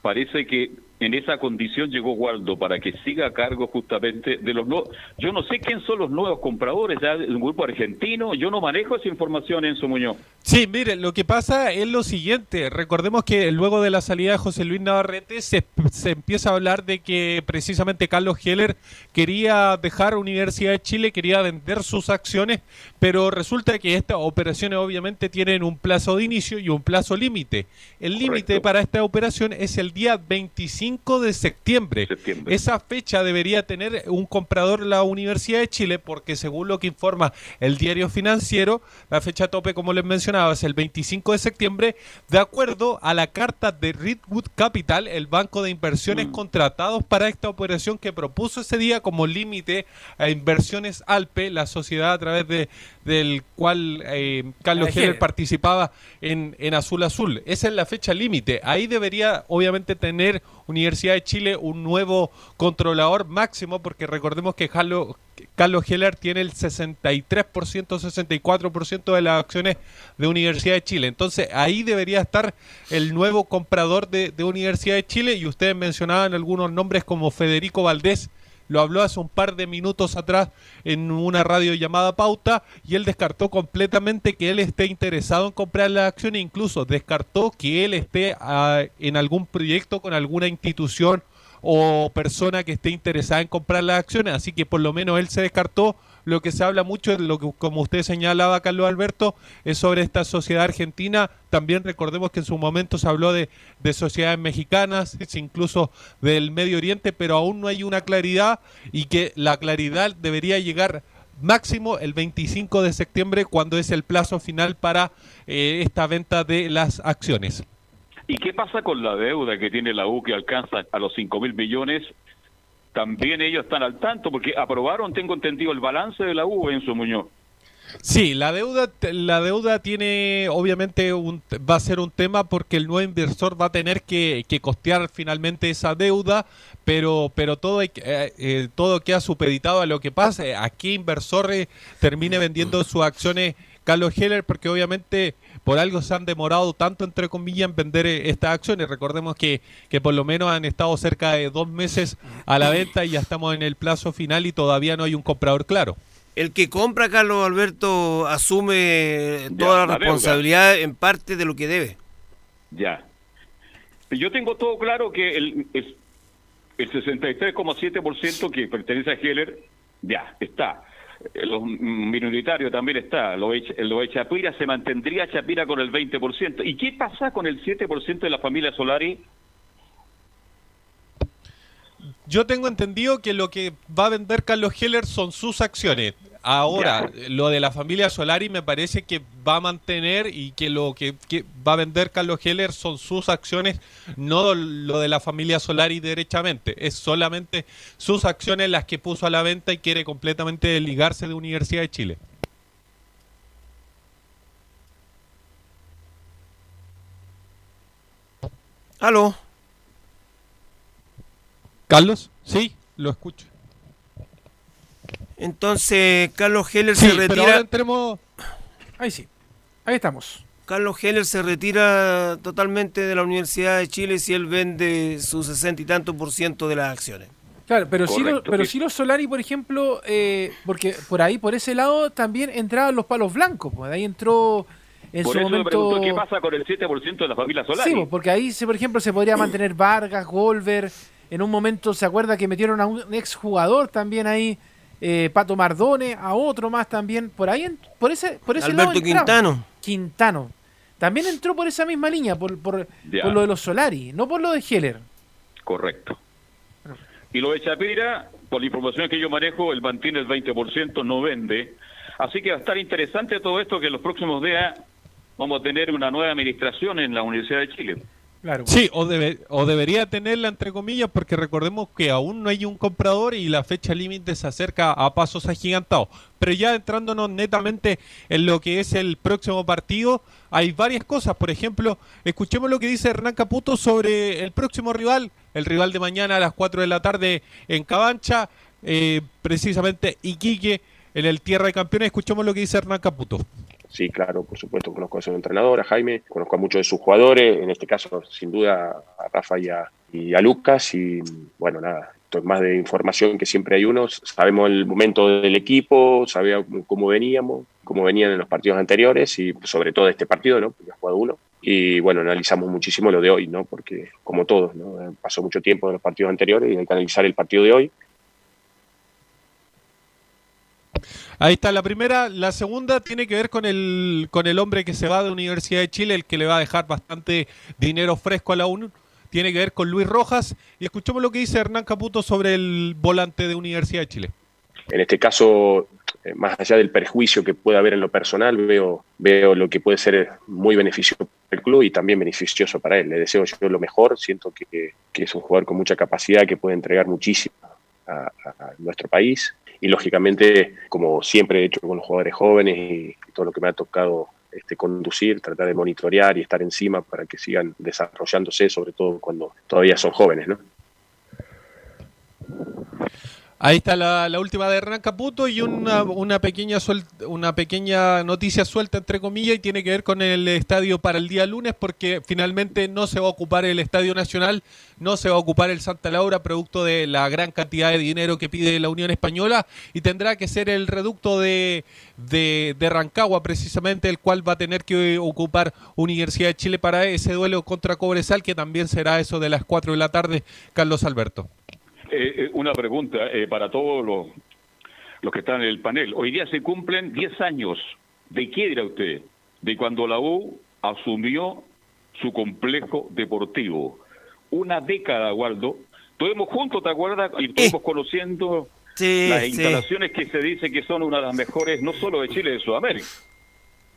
Parece que en esa condición llegó Waldo para que siga a cargo justamente de los nuevos. Yo no sé quién son los nuevos compradores, ya un grupo argentino, yo no manejo esa información, Enzo Muñoz. Sí, mire, lo que pasa es lo siguiente. Recordemos que luego de la salida de José Luis Navarrete se, se empieza a hablar de que precisamente Carlos Heller quería dejar Universidad de Chile, quería vender sus acciones, pero resulta que estas operaciones obviamente tienen un plazo de inicio y un plazo límite. El límite para esta operación es el día 25 de septiembre. Esa fecha debería tener un comprador la Universidad de Chile porque según lo que informa el diario financiero, la fecha tope, como les mencionaba, es el 25 de septiembre, de acuerdo a la carta de Redwood Capital, el banco de inversiones Mm. contratados para esta operación que propuso ese día como límite a inversiones Alpe, la sociedad a través de del cual eh, Carlos Heller. participaba en, en Azul Azul. Esa es la fecha límite. Ahí debería obviamente tener Universidad de Chile un nuevo controlador máximo, porque recordemos que Carlos Heller tiene el 63%, 64% de las acciones de Universidad de Chile. Entonces ahí debería estar el nuevo comprador de, de Universidad de Chile y ustedes mencionaban algunos nombres como Federico Valdés. Lo habló hace un par de minutos atrás en una radio llamada Pauta y él descartó completamente que él esté interesado en comprar las acciones, incluso descartó que él esté ah, en algún proyecto con alguna institución o persona que esté interesada en comprar las acciones, así que por lo menos él se descartó. Lo que se habla mucho, lo que como usted señalaba, Carlos Alberto, es sobre esta sociedad argentina. También recordemos que en su momento se habló de, de sociedades mexicanas, incluso del Medio Oriente, pero aún no hay una claridad y que la claridad debería llegar máximo el 25 de septiembre, cuando es el plazo final para eh, esta venta de las acciones. ¿Y qué pasa con la deuda que tiene la U que alcanza a los 5 mil millones? También ellos están al tanto porque aprobaron, tengo entendido, el balance de la U en su Muñoz. Sí, la deuda, la deuda tiene, obviamente, un, va a ser un tema porque el nuevo inversor va a tener que, que costear finalmente esa deuda, pero, pero todo, eh, eh, todo queda supeditado a lo que pase, a qué inversor termine vendiendo sus acciones Carlos Heller, porque obviamente por algo se han demorado tanto, entre comillas, en vender eh, estas acciones. Recordemos que, que por lo menos han estado cerca de dos meses a la venta y ya estamos en el plazo final y todavía no hay un comprador claro. El que compra, Carlos Alberto, asume toda la responsabilidad en parte de lo que debe. Ya. Yo tengo todo claro que el, el, el 63,7% que pertenece a Heller, ya, está. Los minoritarios también está. Lo de, lo de Chapira se mantendría Chapira con el 20%. ¿Y qué pasa con el 7% de la familia Solari? Yo tengo entendido que lo que va a vender Carlos Heller son sus acciones. Ahora, lo de la familia Solari me parece que va a mantener y que lo que, que va a vender Carlos Heller son sus acciones, no lo de la familia Solari derechamente. Es solamente sus acciones las que puso a la venta y quiere completamente desligarse de Universidad de Chile. ¿Aló? Carlos, sí, lo escucho. Entonces, Carlos Heller Sí, se pero retira. ahora entremos... Ahí sí, ahí estamos. Carlos Heller se retira totalmente de la Universidad de Chile si él vende su sesenta y tanto por ciento de las acciones. Claro, pero Correcto, pero sí los Solari, por ejemplo, eh, porque por ahí, por ese lado, también entraban los palos blancos. Pues ahí entró en Por su eso me momento. preguntó qué pasa con el 7% de la familia Solari. Sí, pues, porque ahí, se, por ejemplo, se podría mantener Vargas, Golver. En un momento se acuerda que metieron a un exjugador también ahí, eh, Pato Mardone, a otro más también. Por ahí, en- por ese, por ese lado Alberto. Quintano. Quintano. También entró por esa misma línea, por, por, lo de los Solari, no por lo de Heller. Correcto. Y lo de Chapira, por la información que yo manejo, él mantiene el 20%, no vende. Así que va a estar interesante todo esto que en los próximos días vamos a tener una nueva administración en la Universidad de Chile. Claro. Sí, o, debe- o debería tenerla entre comillas, porque recordemos que aún no hay un comprador y la fecha límite se acerca a pasos agigantados. Pero ya entrándonos netamente en lo que es el próximo partido, hay varias cosas. Por ejemplo, escuchemos lo que dice Hernán Caputo sobre el próximo rival, el rival de mañana a las 4 de la tarde en Cabancha, eh, precisamente Iquique, en el Tierra de Campeones. Escuchemos lo que dice Hernán Caputo. Sí, claro, por supuesto, conozco a su entrenador, a Jaime, conozco a muchos de sus jugadores, en este caso, sin duda, a Rafa y a, Lucas, y bueno, nada, esto es más de información que siempre hay unos. Sabemos el momento del equipo, sabemos cómo veníamos, cómo venían en los partidos anteriores y sobre todo este partido, ¿no? Porque ha jugado uno. Y bueno, analizamos muchísimo lo de hoy, ¿no? Porque como todos, ¿no? Pasó mucho tiempo en los partidos anteriores y hay que analizar el partido de hoy. Ahí está la primera. La segunda tiene que ver con el, con el hombre que se va de Universidad de Chile, el que le va a dejar bastante dinero fresco a la UNU. Tiene que ver con Luis Rojas. Y escuchemos lo que dice Hernán Caputo sobre el volante de Universidad de Chile. En este caso, eh, más allá del perjuicio que pueda haber en lo personal, veo, veo lo que puede ser muy beneficioso para el club y también beneficioso para él. Le deseo yo lo mejor. Siento que, que es un jugador con mucha capacidad, que puede entregar muchísimo a nuestro país y lógicamente, como siempre he hecho con los jugadores jóvenes y, todo lo que me ha tocado este, conducir, tratar de monitorear y estar encima para que sigan desarrollándose, sobre todo cuando todavía son jóvenes, ¿no? Ahí está la, última de Hernán Caputo y una, una, pequeña una pequeña noticia suelta entre comillas y tiene que ver con el estadio para el día lunes porque finalmente no se va a ocupar el Estadio Nacional, no se va a ocupar el Santa Laura producto de la gran cantidad de dinero que pide la Unión Española y tendrá que ser el reducto de, de, de Rancagua precisamente el cual va a tener que ocupar Universidad de Chile para ese duelo contra Cobresal que también será eso de las 4 de la tarde, Carlos Alberto. Eh, una pregunta eh, para todos los, los que están en el panel. Hoy día se cumplen 10 años. ¿De qué dirá usted? De cuando la U asumió su complejo deportivo. Una década, Waldo. Estuvimos juntos, ¿te acuerdas? Y estuvimos conociendo Sí, las sí. instalaciones que se dice que son una de las mejores, no solo de Chile, de Sudamérica.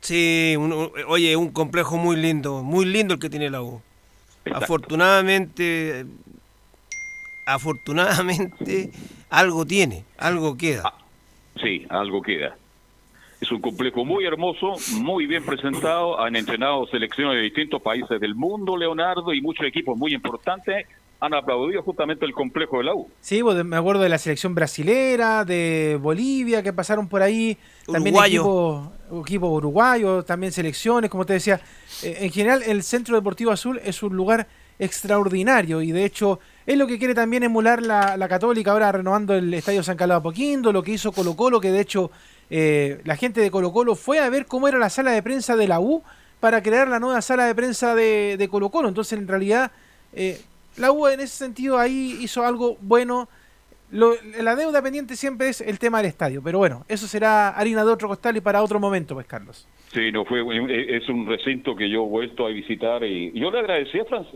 Sí, un- oye, un complejo muy lindo, muy lindo el que tiene la U. Afortunadamente, afortunadamente algo tiene, algo queda. Sí, algo queda. Es un complejo muy hermoso, muy bien presentado. Han entrenado selecciones de distintos países del mundo, Leonardo, y muchos equipos muy importantes han aplaudido justamente el complejo de la U. Sí, me acuerdo de la selección brasilera, de Bolivia, que pasaron por ahí. También Uruguayo. equipos equipos uruguayos, también selecciones, como te decía. Eh, en general, el Centro Deportivo Azul es un lugar extraordinario y de hecho es lo que quiere también emular la, la Católica ahora renovando el Estadio San Calado Apoquindo, lo que hizo Colo Colo, que de hecho eh, la gente de Colo Colo fue a ver cómo era la sala de prensa de la U para crear la nueva sala de prensa de, de Colo Colo. Entonces, en realidad, eh, la U en ese sentido ahí hizo algo bueno. Lo- la deuda pendiente siempre es el tema del estadio, pero bueno, eso será harina de otro costal y para otro momento, pues Carlos. Sí, no fue, eh, es un recinto que yo he vuelto a visitar y, yo le agradecí a, Fran-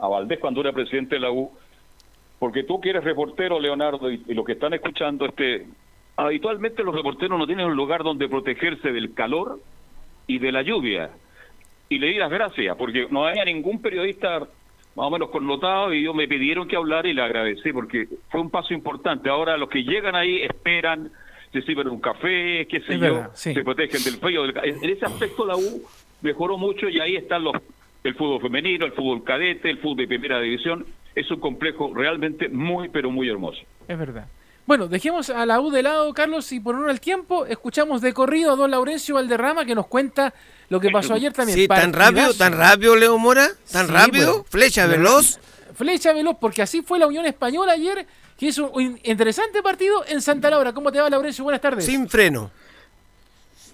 a, Valdés cuando era presidente de la U, porque tú que eres reportero, Leonardo, y, y los que están escuchando, este, habitualmente los reporteros no tienen un lugar donde protegerse del calor y de la lluvia. Y le di las gracias, porque no había ningún periodista más o menos connotado y ellos me pidieron que hablara y le agradecí, porque fue un paso importante. Ahora los que llegan ahí esperan, se sirven un café, qué sé Es yo, verdad, sí. se protegen del frío. del En ese aspecto la U mejoró mucho y ahí están los el fútbol femenino, el fútbol cadete, el fútbol de primera división. Es un complejo realmente muy, pero muy hermoso. Es verdad. Bueno, dejemos a la U de lado, Carlos, y por honor al tiempo, escuchamos de corrido a don Laurencio Valderrama que nos cuenta lo que pasó ayer también. Sí, tan Partidazo. rápido, tan rápido, Leo Mora, tan Sí, rápido, bueno. flecha veloz. Flecha veloz, porque así fue la Unión Española ayer, que hizo un interesante partido en Santa Laura. ¿Cómo te va, Laurencio? Buenas tardes. Sin freno.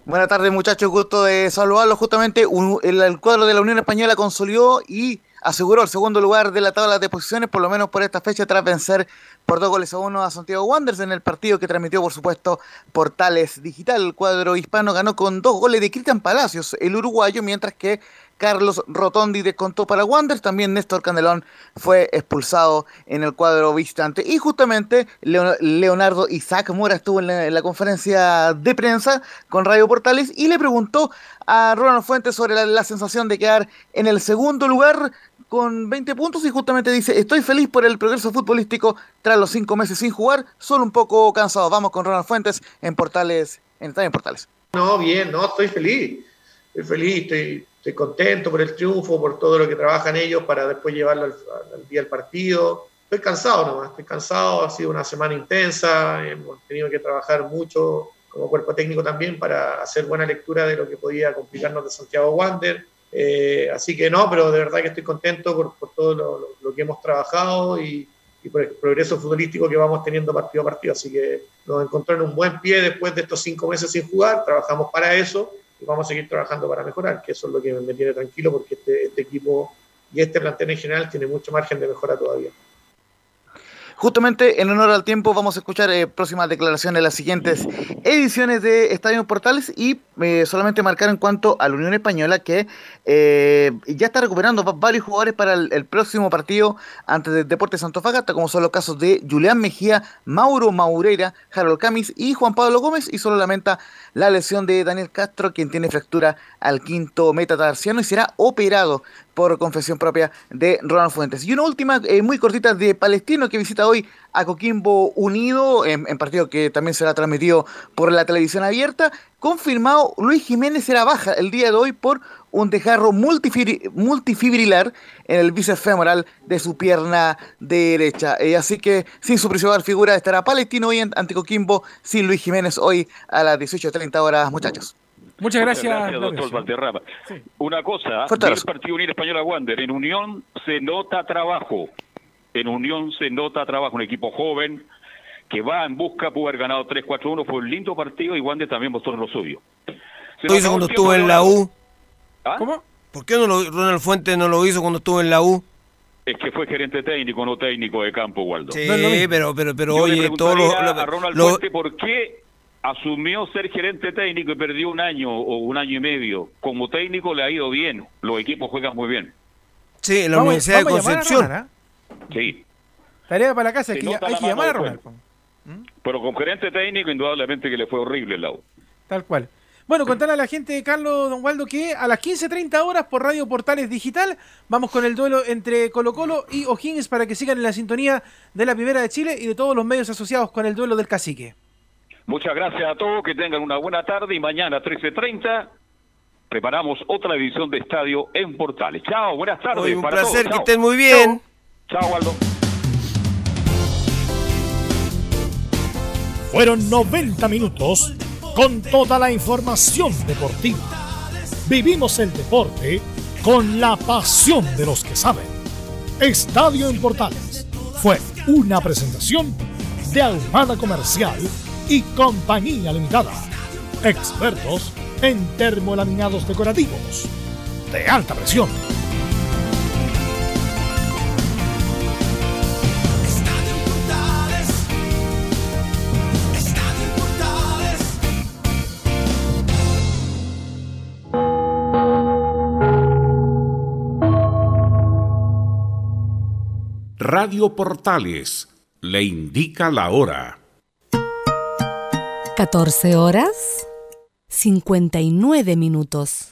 Buenas tardes muchachos, gusto de saludarlos. Justamente un- el, el cuadro de la Unión Española consolidó y aseguró el segundo lugar de la tabla de posiciones, por lo menos por esta fecha, tras vencer por dos goles a uno a Santiago Wanderers en el partido que transmitió, por supuesto, Portales Digital. El cuadro hispano ganó con dos goles de Cristian Palacios, el uruguayo, mientras que Carlos Rotondi descontó para Wanderers. También Néstor Candelón fue expulsado en el cuadro visitante. Y justamente Leo- Leonardo Isaac Mora estuvo en la, en la conferencia de prensa con Radio Portales y le preguntó a Ronald Fuentes sobre la, la sensación de quedar en el segundo lugar con 20 puntos y justamente dice, estoy feliz por el progreso futbolístico tras los cinco meses sin jugar, solo un poco cansado. Vamos con Ronald Fuentes en Portales, en en Portales. No, bien, no, estoy feliz. Estoy feliz, estoy, estoy contento por el triunfo, por todo lo que trabajan ellos para después llevarlo al, al día del partido. Estoy cansado nomás, estoy cansado, ha sido una semana intensa, hemos tenido que trabajar mucho como cuerpo técnico también para hacer buena lectura de lo que podía complicarnos de Santiago Wander. Eh, así que no, pero de verdad que estoy contento por, por todo lo- lo que hemos trabajado y, y por el progreso futbolístico que vamos teniendo partido a partido. Así que nos encontró en un buen pie después de estos cinco meses sin jugar, trabajamos para eso y vamos a seguir trabajando para mejorar, que eso es lo que me tiene tranquilo porque este, este equipo y este plantel en general tiene mucho margen de mejora todavía. Justamente en honor al tiempo vamos a escuchar eh, próximas declaraciones de las siguientes ediciones de Estadio Portales y eh, solamente marcar en cuanto a la Unión Española que eh, ya está recuperando varios jugadores para el, próximo partido antes del Deportes Antofagasta, como son los casos de Julián Mejía, Mauro Maureira, Harold Camis y Juan Pablo Gómez y solo lamenta la lesión de Daniel Castro, quien tiene fractura al quinto metatarsiano y será operado por confesión propia de Ronald Fuentes. Y una última eh, muy cortita de Palestino que visita hoy a Coquimbo Unido, en, partido que también será transmitido por la televisión abierta. Confirmado, Luis Jiménez será baja el día de hoy por un desgarro multifibrilar en el bíceps femoral de su pierna derecha. Eh, así que sin su principal figura estará Palestino hoy ante Coquimbo, sin Luis Jiménez hoy a las 18.30 horas, muchachos. Muchas gracias, doctor Valderrama. Una cosa, el partido Unión Española Wander, en Unión se nota trabajo, en Unión se nota trabajo, un equipo joven que va en busca, pudo haber ganado 3-4-1, fue un lindo partido y Wander también mostró lo suyo. lo hizo cuando estuvo en la U? ¿Ah? ¿Cómo? ¿Por qué no lo, Ronald Fuentes no lo hizo cuando estuvo en la U? Es que fue gerente técnico, no técnico de campo, Waldo. Sí, pero, pero, pero oye, todo lo, a Ronald Fuentes por qué asumió ser gerente técnico y perdió un año o un año y medio. Como técnico le ha ido bien, los equipos juegan muy bien. Sí, en la Universidad de Concepción. ¿ah? Sí. Tarea para la casa, hay que, hay que llamar a Ronald. ¿Mm? Pero con gerente técnico, indudablemente que le fue horrible el lado. Tal cual. Bueno, contarle a la gente, Carlos Don Waldo, que a las 15.30 horas por Radio Portales Digital vamos con el duelo entre Colo Colo y O'Higgins para que sigan en la sintonía de la Primera de Chile y de todos los medios asociados con el duelo del cacique. Muchas gracias a todos, que tengan una buena tarde y mañana 13.30 preparamos otra edición de Estadio en Portales. Chao, buenas tardes. un placer, que estén muy bien. Chao, Waldo. Fueron 90 minutos con toda la información deportiva. Vivimos el deporte con la pasión de los que saben. Estadio en Portales fue una presentación de Almada Comercial y Compañía Limitada. Expertos en termolaminados decorativos de alta presión. Radio Portales le indica la hora. 14 horas 59 minutos.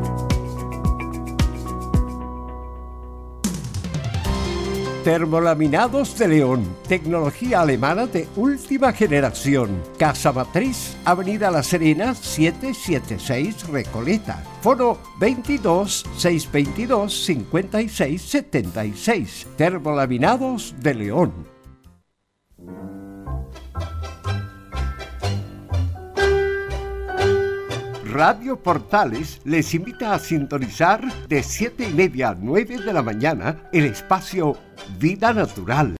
Termolaminados de León, tecnología alemana de última generación. Casa Matriz, Avenida La Serena, 776 Recoleta. Foro 22 622 56 76. Termolaminados de León. Radio Portales les invita a sintonizar de 7 y media a 9 de la mañana el espacio Vida Natural